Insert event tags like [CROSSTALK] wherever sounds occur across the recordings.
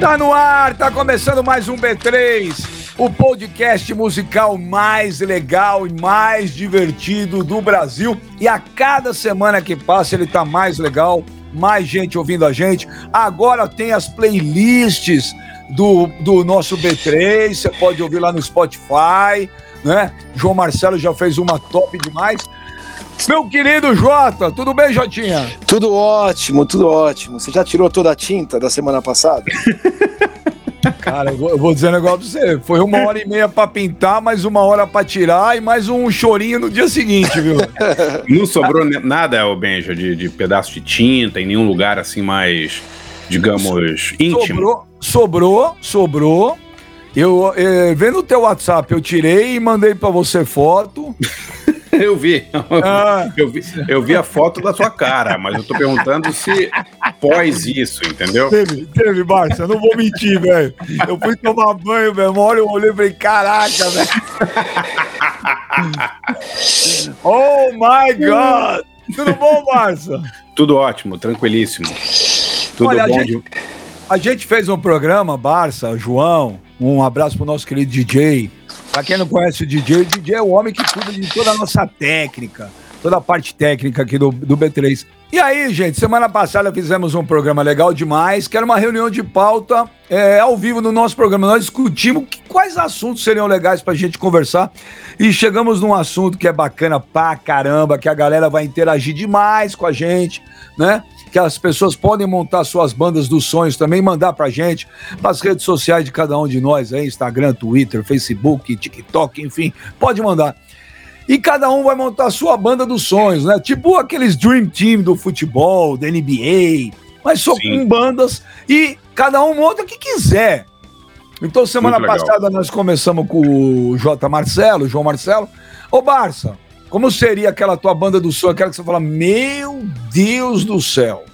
Tá no ar, tá começando mais um B3, o podcast musical mais legal e mais divertido do Brasil. E a cada semana que passa ele tá mais legal, mais gente ouvindo a gente. Agora tem as playlists do, do nosso B3, você pode ouvir lá no Spotify, né? João Marcelo já fez uma top demais. Meu querido Jota, tudo bem, Jotinha? Tudo ótimo, tudo ótimo. Você já tirou toda a tinta da semana passada? [LAUGHS] Cara, eu vou, eu vou dizer um negócio pra você. Foi uma hora e meia pra pintar, mais uma hora pra tirar e mais um chorinho no dia seguinte, viu? [LAUGHS] Não sobrou nada, ô Benja, de, de pedaço de tinta em nenhum lugar assim mais, digamos, íntimo? Sobrou, sobrou, sobrou. Eu, eh, vendo o teu WhatsApp, eu tirei e mandei pra você foto. [LAUGHS] [LAUGHS] Eu vi. Ah. Eu vi. Eu vi a foto da sua cara, mas eu tô perguntando se pós isso, entendeu? Teve, teve, Barça, eu não vou mentir, velho. Eu fui tomar banho, velho. Uma hora eu olhei e falei, caraca, velho. [LAUGHS] oh my God! Tudo bom, Barça? Tudo ótimo, tranquilíssimo. Tudo Olha, bom. A gente, a gente fez um programa, Barça, João. Um abraço pro nosso querido DJ. Pra quem não conhece o DJ, o DJ é o homem que cuida de toda a nossa técnica, toda a parte técnica aqui do, do B3. E aí, gente, semana passada fizemos um programa legal demais, que era uma reunião de pauta é, ao vivo no nosso programa. Nós discutimos que, quais assuntos seriam legais pra gente conversar e chegamos num assunto que é bacana pra caramba, que a galera vai interagir demais com a gente, né? Que as pessoas podem montar suas bandas dos sonhos também, mandar pra gente, nas redes sociais de cada um de nós aí, Instagram, Twitter, Facebook, TikTok, enfim, pode mandar. E cada um vai montar a sua banda dos sonhos, né? Tipo aqueles Dream Team do futebol, da NBA, mas só Sim. com bandas e cada um monta o que quiser. Então, semana passada nós começamos com o J. Marcelo, João Marcelo. Ô, Barça, como seria aquela tua banda do sonho, aquela que você fala, meu Deus do céu?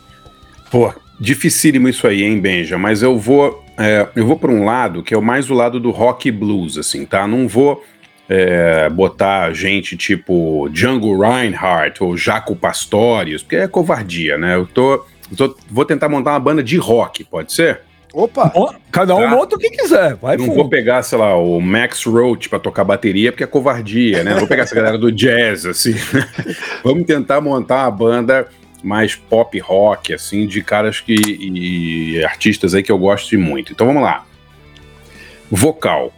Pô, dificílimo isso aí, hein, Benja? Mas eu vou, é, eu vou para um lado que é mais o lado do rock blues, assim, tá? Não vou é, botar gente tipo Django Reinhardt ou Jaco Pastorius, porque é covardia, né? Eu tô, eu tô, vou tentar montar uma banda de rock, pode ser? Opa! Cada um tá. monta o que quiser. Vai não fundo. vou pegar, sei lá, o Max Roach pra tocar bateria, porque é covardia, né? Não vou pegar essa galera do jazz, assim. [LAUGHS] Vamos tentar montar uma banda mais pop rock, assim, de caras que. e artistas aí que eu gosto muito. Então vamos lá. Vocal.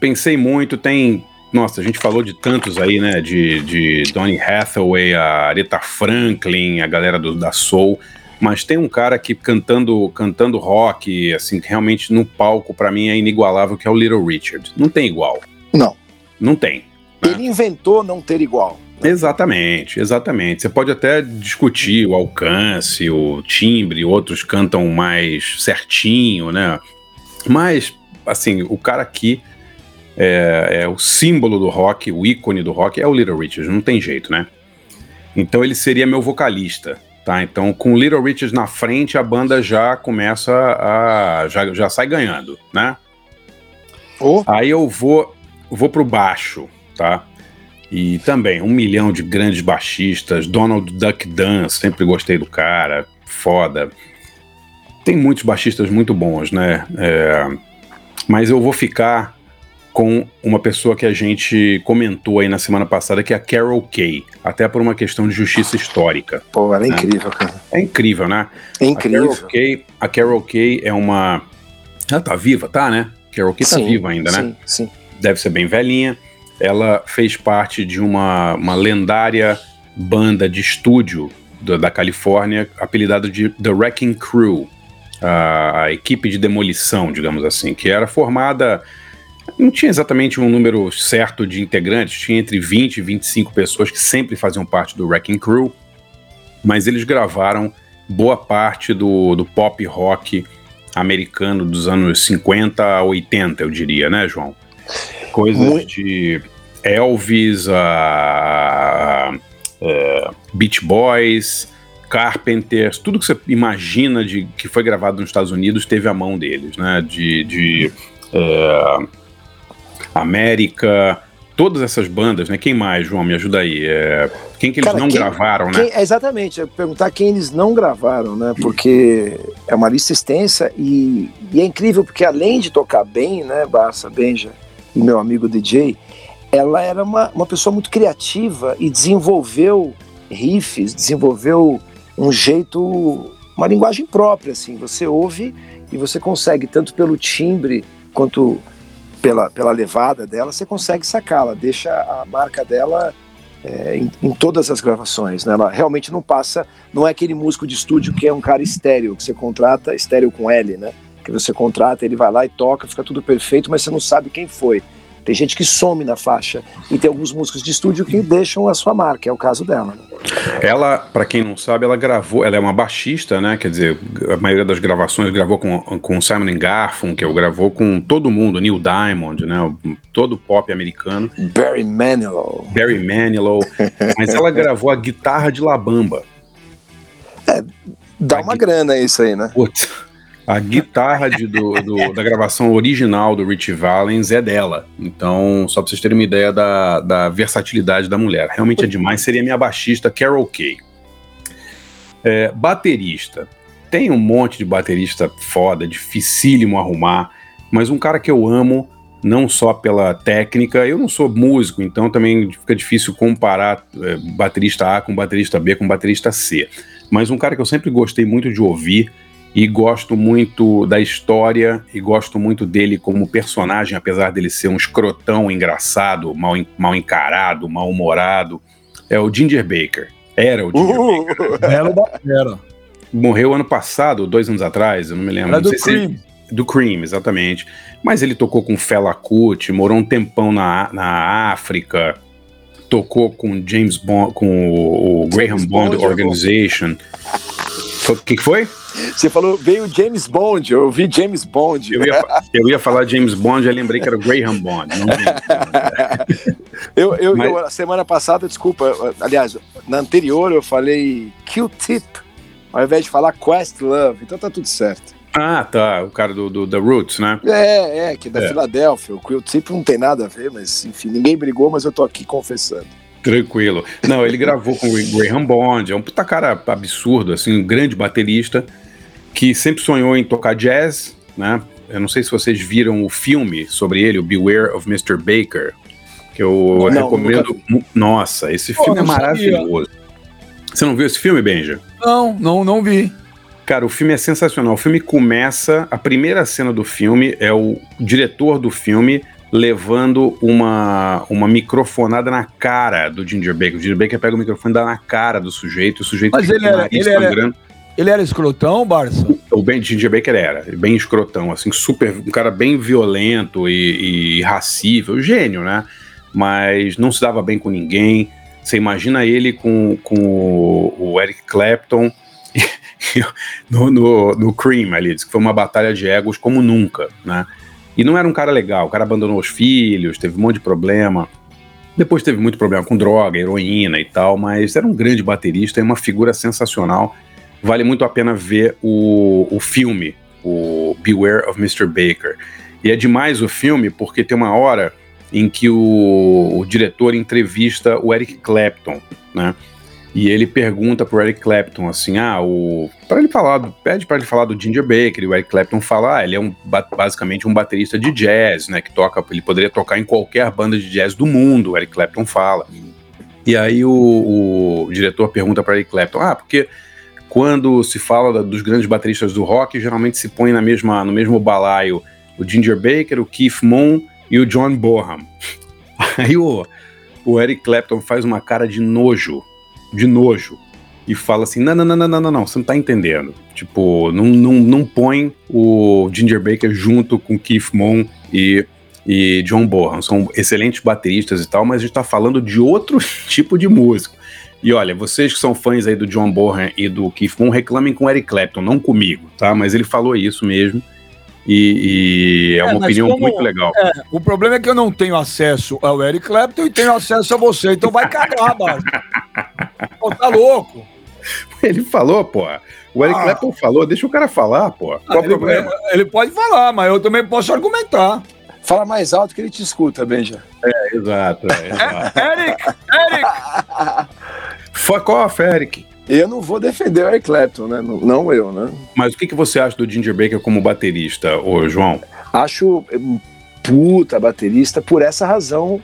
Pensei muito, tem. Nossa, a gente falou de tantos aí, né? De, de Donny Hathaway, a Aretha Franklin, a galera do, da Soul mas tem um cara que cantando cantando rock, assim, realmente no palco, para mim é inigualável, que é o Little Richard. Não tem igual. Não. Não tem. Né? Ele inventou não ter igual. Exatamente, exatamente. Você pode até discutir o alcance, o timbre, outros cantam mais certinho, né? Mas, assim, o cara aqui é, é o símbolo do rock, o ícone do rock é o Little Richard, não tem jeito, né? Então ele seria meu vocalista. Tá, então com Little Richard na frente, a banda já começa a. já, já sai ganhando, né? Oh. Aí eu vou, vou pro baixo, tá? E também um milhão de grandes baixistas, Donald Duck Dunn, sempre gostei do cara, foda. Tem muitos baixistas muito bons, né? É, mas eu vou ficar com uma pessoa que a gente comentou aí na semana passada, que é a Carol Kay, até por uma questão de justiça histórica. Pô, ela é né? incrível, cara. É incrível, né? É incrível. A Carol, Kay, a Carol Kay é uma. Ela tá viva, tá, né? Carol Kay tá sim, viva ainda, né? Sim, sim. Deve ser bem velhinha. Ela fez parte de uma, uma lendária banda de estúdio da, da Califórnia, apelidada de The Wrecking Crew, a, a equipe de demolição, digamos assim, que era formada não tinha exatamente um número certo de integrantes, tinha entre 20 e 25 pessoas que sempre faziam parte do Wrecking Crew, mas eles gravaram boa parte do, do pop rock americano dos anos 50 a 80, eu diria, né, João? Coisas Muito. de Elvis, a, Beach Boys, Carpenters, tudo que você imagina de que foi gravado nos Estados Unidos teve a mão deles, né? De, de é, América, todas essas bandas, né? Quem mais, João? Me ajuda aí. É, quem que eles Cara, não quem, gravaram, né? Quem, exatamente, eu perguntar quem eles não gravaram, né? Porque é uma lista extensa e, e é incrível porque além de tocar bem, né, Barça, Benja e meu amigo DJ, ela era uma, uma pessoa muito criativa e desenvolveu riffs, desenvolveu um jeito, uma linguagem própria, assim. Você ouve e você consegue, tanto pelo timbre quanto pela, pela levada dela, você consegue sacá-la, deixa a marca dela é, em, em, todas as gravações. Né? Ela realmente não passa, não é aquele músico de estúdio que é um cara estéreo, que você contrata, estéreo com L, né? Que você contrata, ele vai lá e toca, fica tudo perfeito, mas você não sabe quem foi. Tem gente que some na faixa e tem alguns músicos de estúdio que deixam a sua marca, é o caso dela. Né? Ela, para quem não sabe, ela gravou, ela é uma baixista, né? Quer dizer, a maioria das gravações gravou com, com Simon Garfunkel, gravou com todo mundo, Neil Diamond, né? Todo pop americano. Barry Manilow. Barry Manilow. [LAUGHS] mas ela gravou a guitarra de Labamba. É, dá a uma grana isso aí, né? Putz. A guitarra de, do, do, da gravação original do Rich Valens é dela. Então, só pra vocês terem uma ideia da, da versatilidade da mulher. Realmente é demais. Seria minha baixista, Carol Kay. É, baterista. Tem um monte de baterista foda, dificílimo arrumar, mas um cara que eu amo, não só pela técnica, eu não sou músico, então também fica difícil comparar é, baterista A com baterista B com baterista C. Mas um cara que eu sempre gostei muito de ouvir e gosto muito da história e gosto muito dele como personagem, apesar dele ser um escrotão engraçado, mal, mal encarado, mal-humorado. É o Ginger Baker. Era o Ginger uh, Baker. Era, era. Morreu ano passado, dois anos atrás, eu não me lembro. Era do Cream. Se... do Cream, exatamente. Mas ele tocou com Fela Kuti, morou um tempão na, na África, tocou com James Bond, com o, o Graham Bond, Bond Organization. O que, que foi? Você falou, veio James Bond, eu ouvi James Bond. Eu ia, eu ia falar James Bond, eu lembrei que era Graham Bond. [LAUGHS] Eu, eu, Mas... eu, semana passada, desculpa, aliás, na anterior eu falei Q-Tip, ao invés de falar Quest Love, então tá tudo certo. Ah, tá, o cara do, do The Roots, né? É, é, que é da é. Filadélfia. O Q-Tip não tem nada a ver, mas enfim, ninguém brigou, mas eu tô aqui confessando. Tranquilo. Não, ele gravou com o Graham Bond, é um puta cara absurdo, assim, um grande baterista, que sempre sonhou em tocar jazz, né? Eu não sei se vocês viram o filme sobre ele, o Beware of Mr. Baker, que eu não, recomendo. Nunca... Nossa, esse Pô, filme é maravilhoso. Sabia. Você não viu esse filme, Benja? Não, não, não vi. Cara, o filme é sensacional. O filme começa. A primeira cena do filme é o diretor do filme levando uma, uma microfonada na cara do Ginger Baker. O Ginger Baker pega o microfone e dá na cara do sujeito, o sujeito Mas ele era, ele era, ele era escrotão, Barça? O Ben Ginger Baker era, bem escrotão, assim, super, um cara bem violento e, e irracível, gênio, né? Mas não se dava bem com ninguém. Você imagina ele com, com o, o Eric Clapton [LAUGHS] no, no, no Cream ali, diz que foi uma batalha de egos como nunca, né? E não era um cara legal, o cara abandonou os filhos, teve um monte de problema. Depois teve muito problema com droga, heroína e tal, mas era um grande baterista e uma figura sensacional. Vale muito a pena ver o, o filme, o Beware of Mr. Baker. E é demais o filme porque tem uma hora em que o, o diretor entrevista o Eric Clapton, né? E ele pergunta pro Eric Clapton assim: ah, o. para ele falar, pede para ele falar do Ginger Baker, e o Eric Clapton fala: ah, ele é um, basicamente um baterista de jazz, né? Que toca, ele poderia tocar em qualquer banda de jazz do mundo, o Eric Clapton fala. E aí o, o diretor pergunta para Eric Clapton: ah, porque quando se fala dos grandes bateristas do rock, geralmente se põe na mesma, no mesmo balaio o Ginger Baker, o Keith Moon e o John Bonham. [LAUGHS] Aí o, o Eric Clapton faz uma cara de nojo de nojo e fala assim: não, não, não, não, não, não, não, você não tá entendendo. Tipo, não, não, não põe o Ginger Baker junto com Keith Moon e, e John Bonham. São excelentes bateristas e tal, mas a gente tá falando de outro [LAUGHS] tipo de músico. E olha, vocês que são fãs aí do John Bonham e do Keith Moon, reclamem com o Eric Clapton, não comigo, tá? Mas ele falou isso mesmo. E, e é, uma é, opinião como, muito legal. É, o problema é que eu não tenho acesso ao Eric Clapton e tenho acesso a você, então vai cagar, mano. [LAUGHS] Pô, tá louco. [LAUGHS] Ele falou, pô. O Eric ah. Clapton falou, deixa o cara falar, pô. Qual ah, ele, problema? Ele pode falar, mas eu também posso argumentar. Fala mais alto que ele te escuta, Benja. É, exato. É, exato. [LAUGHS] Eric! Eric! [LAUGHS] Fuck off, Eric. Eu não vou defender o Eric Clapton, né? Não, não eu, né? Mas o que, que você acha do Ginger Baker como baterista, ô João? Acho um puta baterista por essa razão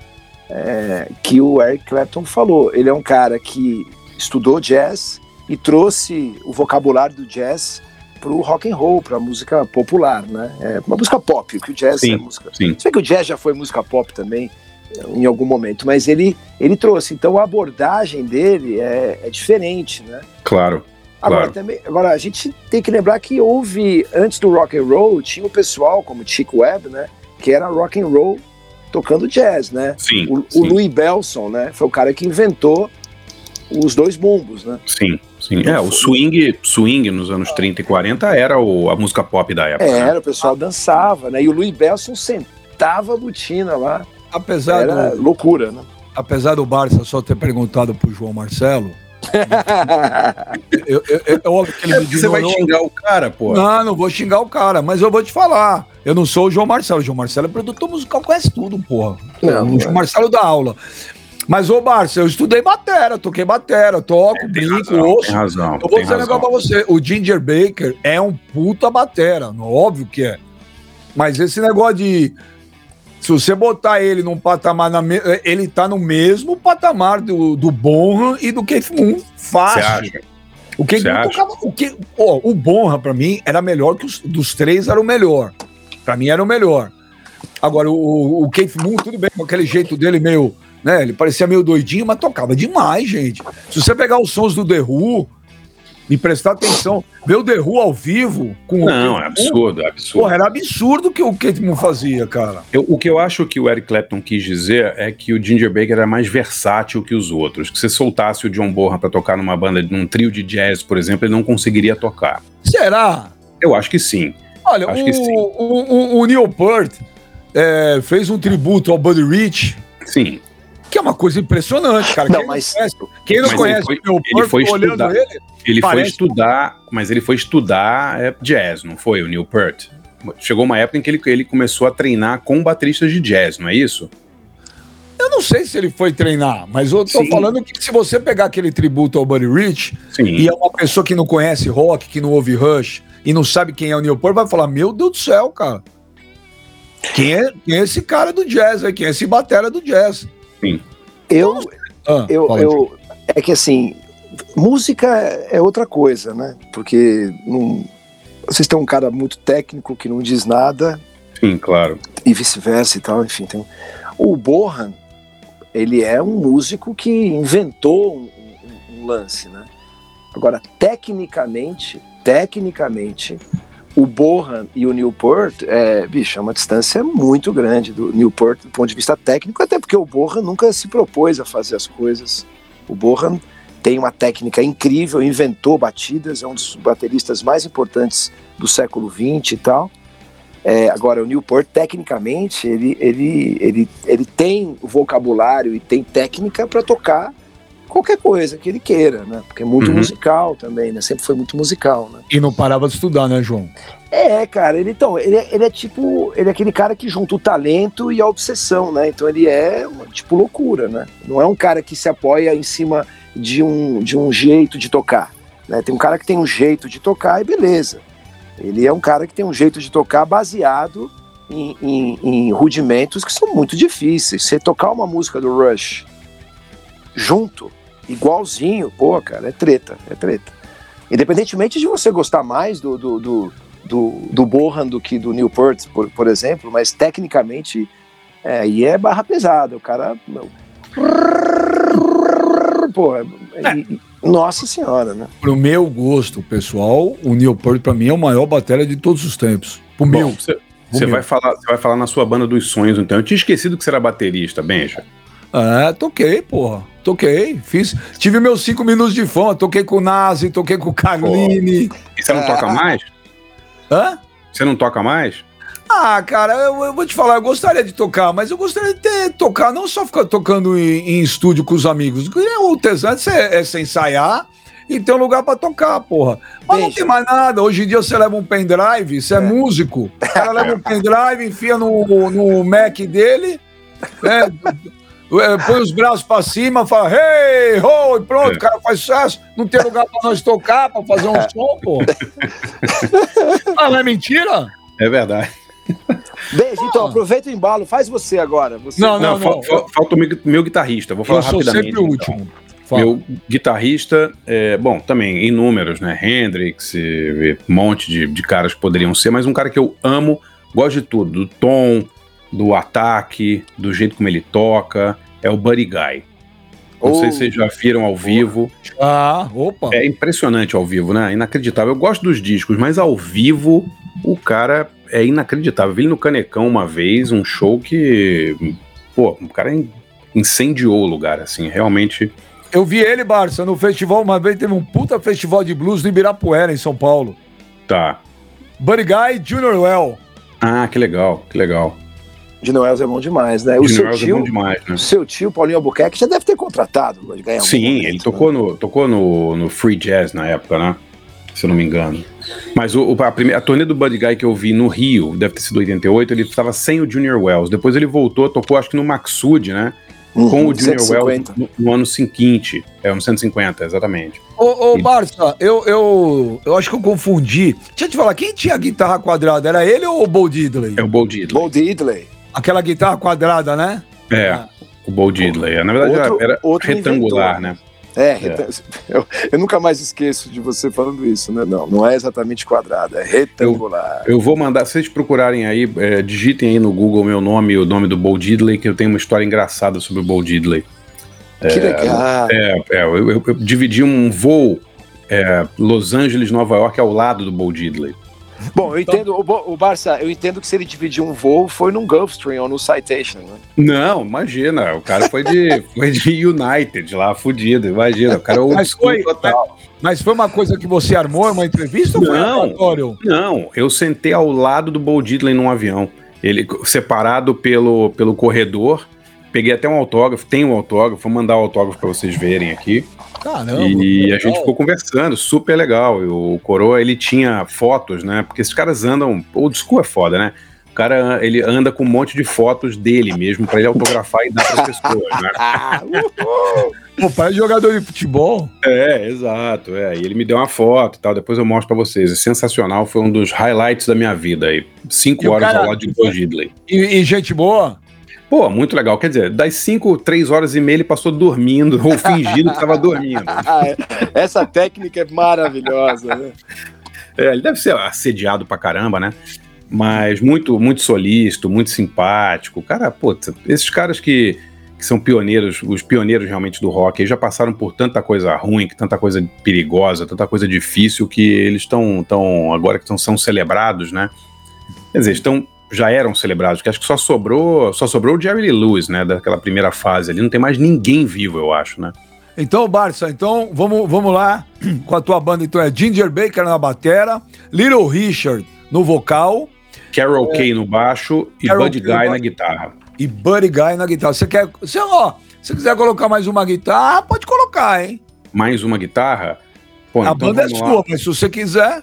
é, que o Eric Clapton falou. Ele é um cara que estudou jazz e trouxe o vocabulário do jazz para o rock and roll, para a música popular, né? É uma música pop, que o jazz sim, é música. Sim. Sei que o jazz já foi música pop também em algum momento, mas ele ele trouxe. Então a abordagem dele é, é diferente, né? Claro. Agora, claro. também, agora a gente tem que lembrar que houve antes do rock and roll tinha o pessoal como Chico Webb, né? Que era rock and roll tocando jazz, né? Sim, o, sim. o Louis Belson, né? Foi o cara que inventou os dois bumbos, né? Sim, sim. É, o swing, swing nos anos 30 e 40 era o, a música pop da época. Era, né? o pessoal dançava, né? E o Louis Belson sentava a botina lá. Apesar Era do, loucura, né? apesar do Barça só ter perguntado pro João Marcelo, [LAUGHS] eu, eu, eu, é óbvio que ele É me você vai xingar o cara, pô. Não, não vou xingar o cara, mas eu vou te falar. Eu não sou o João Marcelo. O João Marcelo é produtor musical, conhece tudo, porra. Não, o João Marcelo dá aula. Mas, ô, Barça, eu estudei batera, toquei batera, toco, Tem brinco, razão, ouço. tem razão. Eu vou dizer um negócio pra você. O Ginger Baker é um puta batera, óbvio que é. Mas esse negócio de. Se você botar ele num patamar. Na me- ele tá no mesmo patamar do, do Bonham e do Keith Moon. Você Fácil. acha? O Keith Moon tocava. O, que, ó, o Bonham, pra mim, era melhor que os dos três, era o melhor. Pra mim, era o melhor. Agora, o, o Keith Moon, tudo bem, com aquele jeito dele meio. Né, ele parecia meio doidinho, mas tocava demais, gente. Se você pegar os sons do The Who e prestar atenção, ver o The Who ao vivo com Não, o é absurdo, é absurdo. Porra, era absurdo o que o Keith Moon fazia, cara. Eu- o que eu acho que o Eric Clapton quis dizer é que o Ginger Baker era mais versátil que os outros. Que se soltasse o John Bonham pra tocar numa banda, num trio de jazz, por exemplo, ele não conseguiria tocar. Será? Eu acho que sim. Olha, Acho o, que sim. o, o- o Neil Peart é, fez um tributo ao Buddy Rich, Sim. Que é uma coisa impressionante, cara. Não, quem, mas- não conhece, quem não Mas ele conhece foi- o Neil ele Peart, foi olhando estudar. ele, Ele foi estudar, mas ele foi estudar é, jazz, não foi? O Neil Peart. Chegou uma época em que ele, ele começou a treinar com bateristas de jazz, não é isso? eu não sei se ele foi treinar, mas eu tô Sim. falando que se você pegar aquele tributo ao Buddy Rich Sim. e é uma pessoa que não conhece rock, que não ouve Rush e não sabe quem é o Neil Peart, vai falar: Meu Deus do céu, cara. Quem é, quem é esse cara do jazz aí? Quem é esse batera do jazz? Eu, Ah, eu, eu, é que assim, música é outra coisa, né? Porque não, vocês têm um cara muito técnico que não diz nada Sim, claro. e vice-versa e tal, enfim. Tem... O Bohan, ele é um músico que inventou um, um- um lance, né? Agora, tecnicamente, tecnicamente, o Bohan e o Newport, é, bicho, é uma distância muito grande do Newport do ponto de vista técnico, até porque o Bohan nunca se propôs a fazer as coisas. O Bohan tem uma técnica incrível, inventou batidas, é um dos bateristas mais importantes do século XX e tal. É, agora, o Newport, tecnicamente, ele, ele, ele, ele tem vocabulário e tem técnica para tocar qualquer coisa que ele queira, né? Porque é muito Uhum. musical também, né? Sempre foi muito musical, né? E não parava de estudar, né, João? É, cara, ele, então, ele, é- ele é tipo, ele é aquele cara que junta o talento e a obsessão, né? Então ele é, uma, tipo, loucura, né? Não é um cara que se apoia em cima de um, de um jeito de tocar, né? Tem um cara que tem um jeito de tocar e beleza. Ele é um cara que tem um jeito de tocar baseado em, em- em rudimentos que são muito difíceis. Você tocar uma música do Rush junto, igualzinho, pô, cara, é treta, é treta. Independentemente de você gostar mais do, do, do, do, do Bohan do que do Newport, por, por exemplo, mas tecnicamente é, aí é barra pesada. O cara. meu, Pô, é- e- nossa senhora, né? Pro meu gosto pessoal, o Neil Peart pra mim é o maior batera de todos os tempos. Pro meu. Bom, você, pro você meu. vai falar, você vai falar na sua banda dos sonhos, então. Eu tinha esquecido que você era baterista, Benja. É, toquei, porra. Toquei. Fiz. Tive meus cinco minutos de fama. Toquei com o Nazi, toquei com o Carlini. E você não toca mais? Hã? Você não toca mais? Ah, cara, eu, eu vou te falar, eu gostaria de tocar, mas eu gostaria de ter, tocar, não só ficar tocando em, em estúdio com os amigos. O tesão é você é você ensaiar, e ter um lugar pra tocar, porra. Mas não tem mais nada. Hoje em dia você leva um pendrive, você é, é músico. O cara leva um [LAUGHS] pendrive, enfia no, no Mac dele, né? É, põe os braços pra cima, fala, hey, ho, e pronto, o cara faz sucesso. Não tem lugar pra nós tocar, pra fazer um [LAUGHS] som, pô. ah, não é mentira? É verdade. Beijo, então, aproveita o embalo, faz você agora. Você... Não, não, não, não. Falta o meu, meu, guitarrista, vou falar Eu rapidamente. sempre o então. último. Fala. Meu guitarrista, é, bom, também em números, né? Hendrix, um monte de, de caras que poderiam ser, mas um cara que eu amo, gosto de tudo, do tom, do ataque, do jeito como ele toca, é o Buddy Guy. Não oh. sei se vocês já viram ao vivo. Ah, opa! É impressionante ao vivo, né? Inacreditável. Eu gosto dos discos, mas ao vivo o cara é inacreditável. Vi ele no Canecão uma vez, um show que. Pô, o cara incendiou o lugar, assim, realmente. Eu vi ele, Barça, no festival, uma vez teve um puta festival de blues no Ibirapuera, em São Paulo. Tá. Buddy Guy Junior Well. Ah, que legal, que legal. Dino Wells é bom demais, né? O seu tio, é bom demais, né? O seu tio, Paulinho Albuquerque, já deve ter contratado. Sim, momento, ele tocou, né? no, tocou no, no Free Jazz na época, né? Se eu não me engano. Mas o, a, primeira, a turnê do Buddy Guy que eu vi no Rio, deve ter sido 88, ele estava sem o Junior Wells. Depois ele voltou, tocou acho que no Maxud, né? Uhum, com o Junior 150. Wells no, no, ano seguinte. É, no 150, exatamente. Ô, ô e... Barça, eu, eu, eu acho que eu confundi. Deixa eu te falar, quem tinha a guitarra quadrada? Era ele ou o Bo Diddley? É o Bo Diddley. Bo Diddley. Aquela guitarra quadrada, né? É, ah. o Bo Diddley. Na verdade outro, era outro retangular, inventor. né? É, é. [LAUGHS] Eu, eu, nunca mais esqueço de você falando isso, né? Não, não é exatamente quadrado, é retangular. Eu, eu vou mandar, se vocês procurarem aí, é, digitem aí no Google meu nome e o nome do Bo Diddley, que eu tenho uma história engraçada sobre o Bo Diddley. Que é, legal! É, é eu, eu, eu, dividi um voo é, Los Angeles, Nova York, ao lado do Bo Diddley. Bom, eu então, entendo, o, o Barça, eu entendo que se ele dividir um voo foi num Gulfstream ou no Citation, né? Não, imagina, o cara foi de, [LAUGHS] foi de United lá, fudido, imagina, o cara é mas foi, total. Mas foi uma coisa que você armou, uma entrevista não, Não, eu sentei ao lado do Bo Diddley num avião, ele separado pelo, pelo corredor, peguei até um autógrafo, tem um autógrafo, vou mandar o autógrafo para vocês verem aqui. Caramba. E a gente ficou conversando, super legal. E o Coroa, ele tinha fotos, né? Porque esses caras andam. O school é foda, né? O cara, ele anda com um monte de fotos dele mesmo, para ele autografar e dar para as pessoas, né? O pai é jogador de futebol. É, exato. É. E ele me deu uma foto e tal. Depois eu mostro para vocês. É sensacional. Foi um dos highlights da minha vida aí. Cinco e horas cara, ao lado de Bo Gidley. E, e gente boa? Pô, muito legal. Quer dizer, das 5, 3 horas e meia ele passou dormindo, ou [LAUGHS] fingindo que estava dormindo. Essa técnica é maravilhosa, né? É, ele deve ser assediado pra caramba, né? Mas muito, muito solícito, muito simpático. Cara, pô, esses caras que, que são pioneiros, os pioneiros realmente do rock, já passaram por tanta coisa ruim, tanta coisa perigosa, tanta coisa difícil, que eles estão, tão, agora que tão, são celebrados, né? Quer dizer, estão já eram celebrados, que acho que só sobrou, só sobrou o Jerry Lee Lewis, né, daquela primeira fase ali, não tem mais ninguém vivo, eu acho, né? Então, Barça, então vamos, vamos lá [CLEARS THROAT] com a tua banda, então é Ginger Baker na batera, Little Richard no vocal, Carol é, Kay no baixo e Carol Buddy Guy na guitarra. E Buddy Guy na guitarra. Você quer, você, ó, se quiser colocar mais uma guitarra, pode colocar, hein? Mais uma guitarra? Pô, a então banda é sua, mas se você quiser.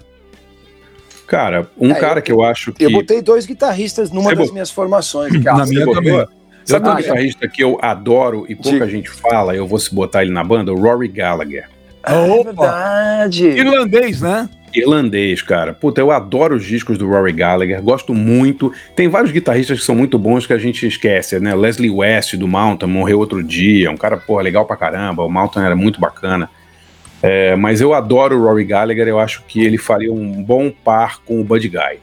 Cara, um é, cara eu, que eu acho que. Eu botei dois guitarristas numa Você das minhas formações. Que na minha também. Sabe um guitarrista que eu adoro e pouca gente fala, eu vou se botar ele na banda? O Rory Gallagher. Ah, é verdade. Irlandês, né? Irlandês, cara. Puta, eu adoro os discos do Rory Gallagher, gosto muito. Tem vários guitarristas que são muito bons que a gente esquece, né? Leslie West do Mountain morreu outro dia, um cara, porra, legal pra caramba. O Mountain era muito bacana. É, mas eu adoro o Rory Gallagher, eu acho que ele faria um bom par com o Buddy Guy.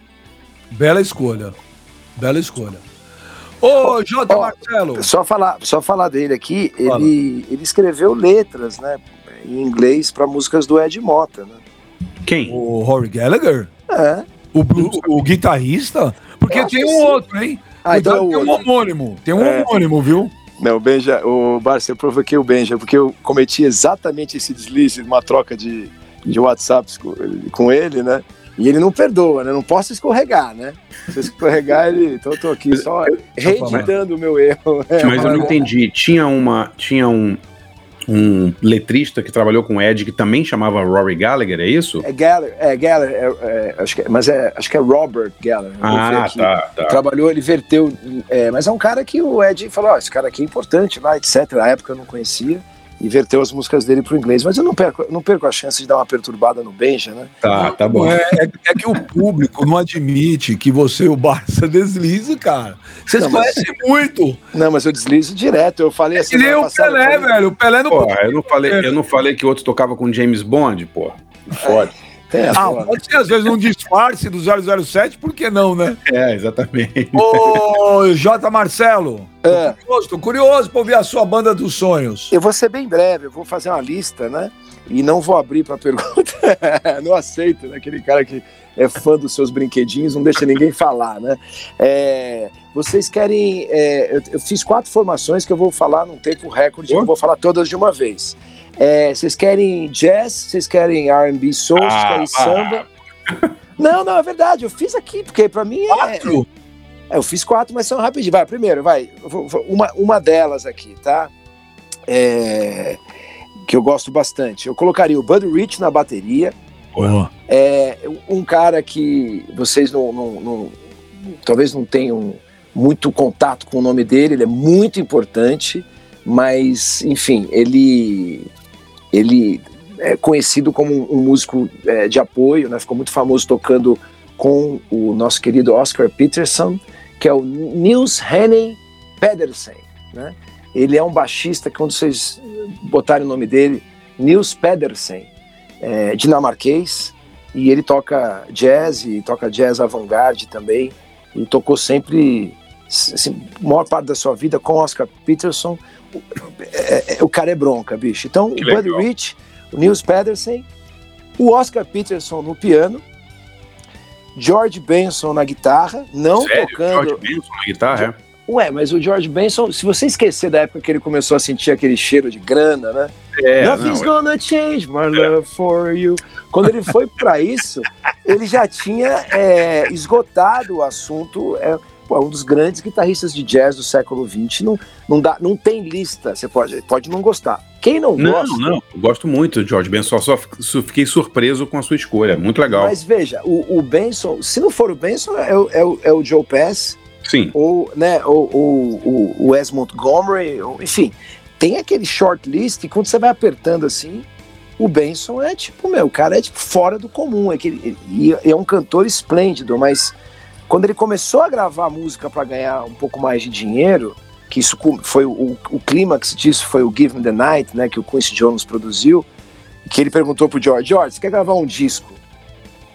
Bela escolha. Bela escolha. Ô, Jota Marcelo. Só falar, só falar dele aqui, ele, ele escreveu letras, né, em inglês para músicas do Ed Mota, né? Quem? O Rory Gallagher? É. O, o, o guitarrista? Porque tem um outro, hein? Ah, então tem um homônimo. Tem um é. homônimo, viu? Não, o Benja, o Barça, eu provoquei o Benja, porque eu cometi exatamente esse deslize numa troca de, de WhatsApps com, com ele, né? E ele não perdoa, né? Não posso escorregar, né? Se eu escorregar, ele. Então eu tô aqui só reeditando o meu erro. Mas eu não [LAUGHS] entendi. Tinha uma. Tinha um. Um letrista que trabalhou com o Ed que também chamava Rory Gallagher, é isso? É Gallagher, é Gallagher, é, é, acho que, mas é, acho que é Robert Gallagher. Ah, tá, tá. Trabalhou, ele verteu, é, mas é um cara que o Ed falou, oh, esse cara aqui é importante, lá, etc. Na época eu não conhecia e verteu as músicas dele para o inglês. Mas eu não perco, não perco a chance de dar uma perturbada no Benja, né? Tá, tá bom. É, é, é, que o público não admite que você e o Barça [LAUGHS] deslize, cara. Vocês não, conhecem mas... muito. Não, mas eu deslizo direto. Eu falei assim. E nem o Pelé, falei... velho. O Pelé não. Porra, eu não falei, eu não falei que outro tocava com James Bond, pô. Foda. É. É, ah, pode ser às vezes um disfarce do 007, por que não, né? É, exatamente. Ô, J. Marcelo, é. tô, curioso, tô curioso pra ouvir a sua banda dos sonhos. Eu vou ser bem breve, eu vou fazer uma lista, né? E não vou abrir pra pergunta. [LAUGHS] não aceito, né? Aquele cara que é fã dos seus brinquedinhos, não deixa ninguém falar, né? É, vocês querem. É, eu, eu, fiz quatro formações que eu vou falar num tempo recorde, eu vou falar todas de uma vez. É, vocês querem jazz? Vocês querem RB soul? Vocês ah, querem samba? [LAUGHS] Não, não, é verdade. Eu fiz aqui, porque para mim é. Quatro? É, eu fiz quatro, mas são rapidinho. Vai, primeiro, vai. Uma, uma delas aqui, tá? É, que eu gosto bastante. Eu colocaria o Buddy Rich na bateria. É um cara que vocês não, não, não, talvez não tenham muito contato com o nome dele, ele é muito importante, mas enfim, ele ele é conhecido como um, músico é, de apoio, né? ficou muito famoso tocando com o nosso querido Oscar Peterson, que é o Nils Henning Pedersen. Né? Ele é um baixista que, quando vocês botarem o nome dele, Nils Pedersen, é, dinamarquês, e ele toca jazz e toca jazz avant-garde também, e tocou sempre, assim, maior parte da sua vida com Oscar Peterson, é, é, o cara é bronca, bicho. Então, que o Buddy Rich, o Nils Pedersen, o Oscar Peterson no piano, George Benson na guitarra, não Sério? tocando. George Benson na guitarra, é? Ué, mas o George Benson, se você esquecer da época que ele começou a sentir aquele cheiro de grana, né? É, Nothing's não, gonna change my love for you. Quando ele foi para isso, ele já tinha é, esgotado o assunto. É, pô, é um dos grandes guitarristas de jazz do século XX. Não, não, dá, não tem lista, você pode, pode não gostar. Quem não, não gosta. Não, não, eu gosto muito do George Benson, só, só fiquei surpreso com a sua escolha. Muito legal. Mas veja, o, o Benson, se não for o Benson, é, o, é, o, é o Joe Pass. Sim. Ou, né, ou, ou, o Wes Montgomery, ou, enfim. Tem aquele short list e quando você vai apertando assim, o Benson é tipo, meu, o cara é tipo fora do comum. É, que ele, é um cantor esplêndido, mas quando ele começou a gravar música para ganhar um pouco mais de dinheiro, que isso foi o, o clímax disso foi o Give Me the Night, né, que o Quincy Jones produziu, que ele perguntou pro George, George, você quer gravar um disco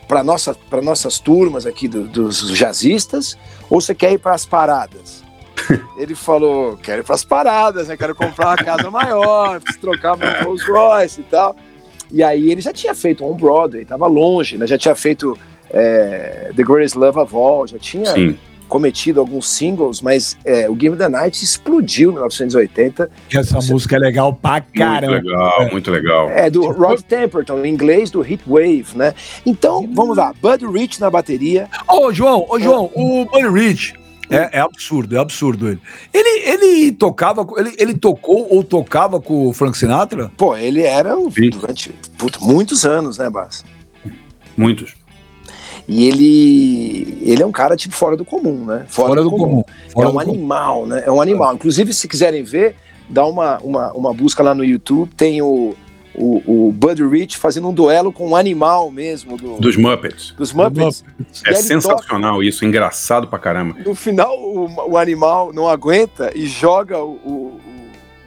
para nossa, para nossas turmas aqui do, dos jazzistas ou você quer ir para as paradas? [LAUGHS] ele falou, quero ir para as paradas, né, quero comprar uma casa maior, preciso trocar uma Rolls Royce e tal. E aí ele já tinha feito on Broadway, estava longe, né, já tinha feito é, The Greatest Love of All, já tinha Sim. cometido alguns singles, mas é, o Game of the Night explodiu em 1980. E essa Você... música é legal pra caramba. Muito legal, muito legal. É, do Rod Temperton, em inglês do Heat Wave, né? Então, vamos lá, Bud Rich na bateria. Ô, João, ô, João, o Bud Rich... É, é, absurdo, é absurdo ele. Ele, ele tocava, ele, ele tocou ou tocava com o Frank Sinatra? Pô, ele era durante puto, muitos anos, né, Bass? Muitos. E ele, ele é um cara tipo fora do comum, né? Fora, fora do, comum. comum. Fora é um animal, comum. né? É um animal. Inclusive, se quiserem ver, dá uma, uma, uma busca lá no YouTube, tem o, o, o Buddy Rich fazendo um duelo com um animal mesmo. Do, dos Muppets. Dos Muppets. É sensacional toca, isso, engraçado pra caramba. No final, o, o animal não aguenta e joga o, o,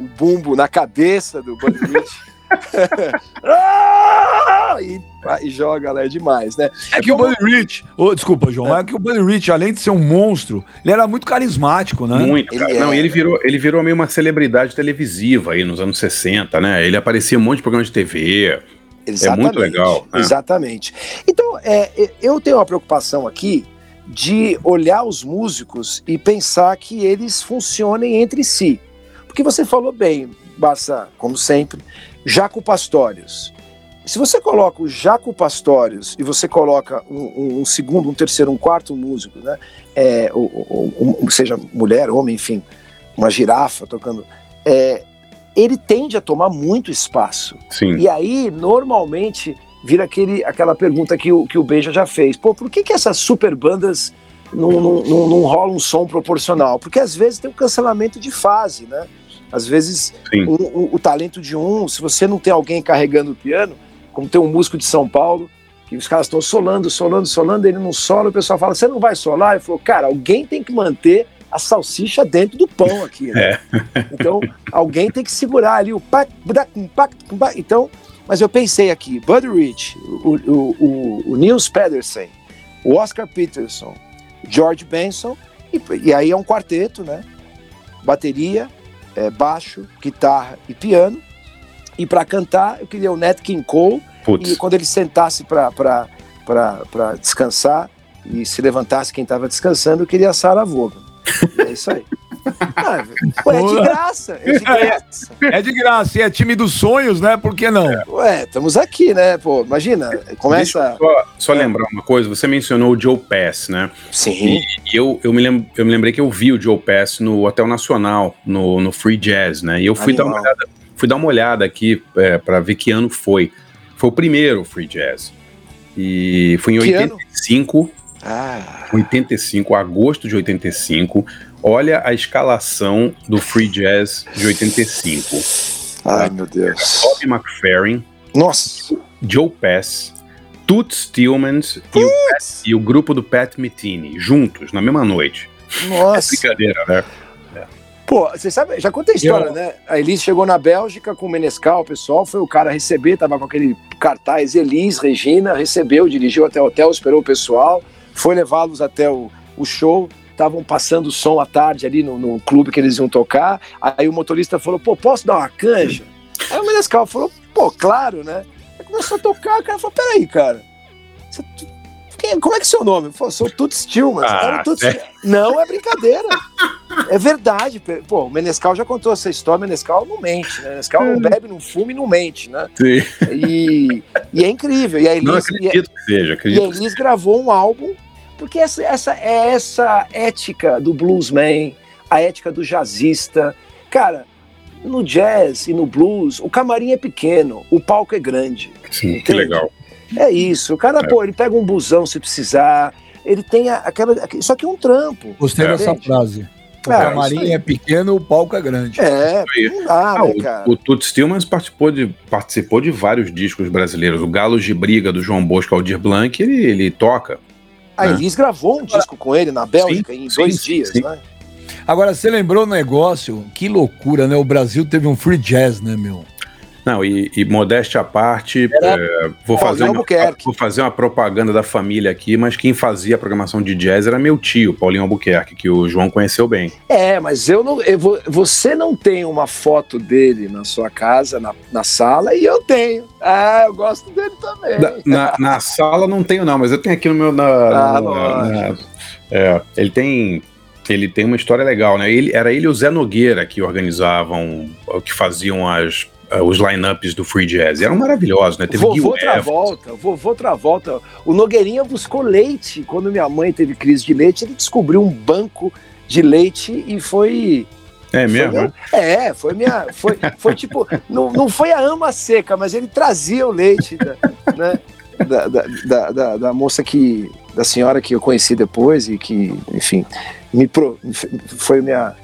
o bumbo na cabeça do Buddy Rich. [LAUGHS] [LAUGHS] Ah! e, e, joga lá, é demais, né? É que o Buddy Rich, oh, desculpa, João, é. é que o Buddy Rich, além de ser um monstro, ele era muito carimmático, né? Muito, cara. Ele Não, é... ele virou, ele virou meio uma celebridade televisiva aí nos anos 60, né? Ele aparecia em um monte de programas de TV. Exatamente, é muito legal. Né? Exatamente. Então, é, eu tenho uma preocupação aqui de olhar os músicos e pensar que eles funcionem entre si. Porque você falou bem, Barça, como sempre, Jaco Pastorius. Se você coloca o Jaco Pastorius e você coloca um, um segundo, um terceiro, um quarto músico, né? É, seja mulher, homem, enfim, uma girafa tocando, é, ele tende a tomar muito espaço. Sim. E aí, normalmente, vira aquele, aquela pergunta que o, que o Beija já fez. Pô, por que, que essas super bandas não, não, não, não rolam um som proporcional? Porque às vezes tem um cancelamento de fase, né? Às vezes o, o, o, talento de um, se você não tem alguém carregando o piano, como tem um músico de São Paulo, que os caras estão solando, solando, solando, ele não sola, o pessoal fala, você não vai solar? Ele falou, cara, alguém tem que manter a salsicha dentro do pão aqui, né? É. [LAUGHS] Então, alguém tem que segurar ali o então, mas eu pensei aqui, Buddy Rich, o, o, o, o Nils Pedersen, o Oscar Peterson, George Benson, e, e aí é um quarteto, né? Bateria, é, baixo, guitarra e piano. E para cantar, eu queria o Nat King Cole. Putz. E quando ele sentasse para descansar e se levantasse quem estava descansando, eu queria a Sarah Vaughan. [LAUGHS] É isso aí. Ah, pô, é de graça, é de graça. É de graça, e é time dos sonhos, né? Por que não? Ué, estamos aqui, né? Pô, imagina, começa. só, só é. lembrar uma coisa, você mencionou o Joe Pass, né? Sim. E eu, eu, me lembro, eu me lembrei que eu vi o Joe Pass no Hotel Nacional, no, no Free Jazz, né? E eu fui dar uma olhada, fui dar uma olhada aqui é, para ver que ano foi. Foi o primeiro Free Jazz. E foi em que 85. Ano? Ah. 85, agosto de 85. Olha a escalação do Free Jazz de 85. Ai, meu Deus. Bobby McFerrin. Nossa. Joe Pass. Toots Tillmans e o, e o, grupo do Pat Metini, juntos, na mesma noite. Nossa. É brincadeira, né? É. Pô, você sabe, já contei a história, Eu... né? A Elis chegou na Bélgica com o Menescal, o pessoal foi o cara receber, tava com aquele cartaz Elis, Regina, recebeu, dirigiu até o hotel, esperou o pessoal, foi levá-los até o, o show estavam passando o som à tarde ali no, no, clube que eles iam tocar. Aí o motorista falou: pô, posso dar uma canja? Aí o Menescal falou: pô, claro, né? Aí começou a tocar, o cara falou: peraí, cara. Você, quem, como é que é seu nome? Eu falei, sou Tuts Tillman. Ah, [LAUGHS] é. Não é brincadeira. é verdade. Pô, o Menescal já contou essa história. O Menescal não mente, né? Menescal não bebe, não fuma e não mente, né? Sim. E, e é incrível. E a Elis, não acredito que seja. Acredito e a Elis gravou um álbum porque essa, essa é essa ética do bluesman, a ética do jazzista. Cara, no jazz e no blues, o camarim é pequeno, o palco é grande. Sim, entende? que legal. É isso. O cara, é. pô, ele pega um busão se precisar. Ele tem aquela. Isso aqui é um trampo. Gostei é. dessa frase. O é, camarim é pequeno, o palco é grande. É, não dá, ah, né, cara? O, o Tuts Tillmans participou de, participou de vários discos brasileiros. O Galos de Briga do João Bosco Aldir Blanc, ele, ele toca. A é. Elis gravou um disco com ele na Bélgica sim, em dois sim, dias, sim. né? Agora, você lembrou o negócio? Que loucura, né? O Brasil teve um free jazz, né, meu? Não, e, e modéstia à parte, é, vou, fazer uma, vou fazer uma propaganda da família aqui, mas quem fazia a programação de jazz era meu tio, Paulinho Albuquerque, que o João conheceu bem. É, mas eu não. Eu vou, você não tem uma foto dele na sua casa, na, na sala, e eu tenho. Ah, eu gosto dele também. Na, na, na sala não tenho, não, mas eu tenho aqui no meu. Na, ah, na, é, ele tem ele tem uma história legal, né? Ele, era ele e o Zé Nogueira que organizavam, que faziam as os lineups do Free Jazz. Eram maravilhosos, né? Teve vovô Travolta, vovô Travolta. O Nogueirinha buscou leite. Quando minha mãe teve crise de leite, ele descobriu um banco de leite e foi é mesmo? Foi, é, foi minha. Foi, foi tipo. Não, não foi a ama seca, mas ele trazia o leite da, né, da, da, da, da, moça que. Da senhora que eu conheci depois e que, enfim, me pro, foi minha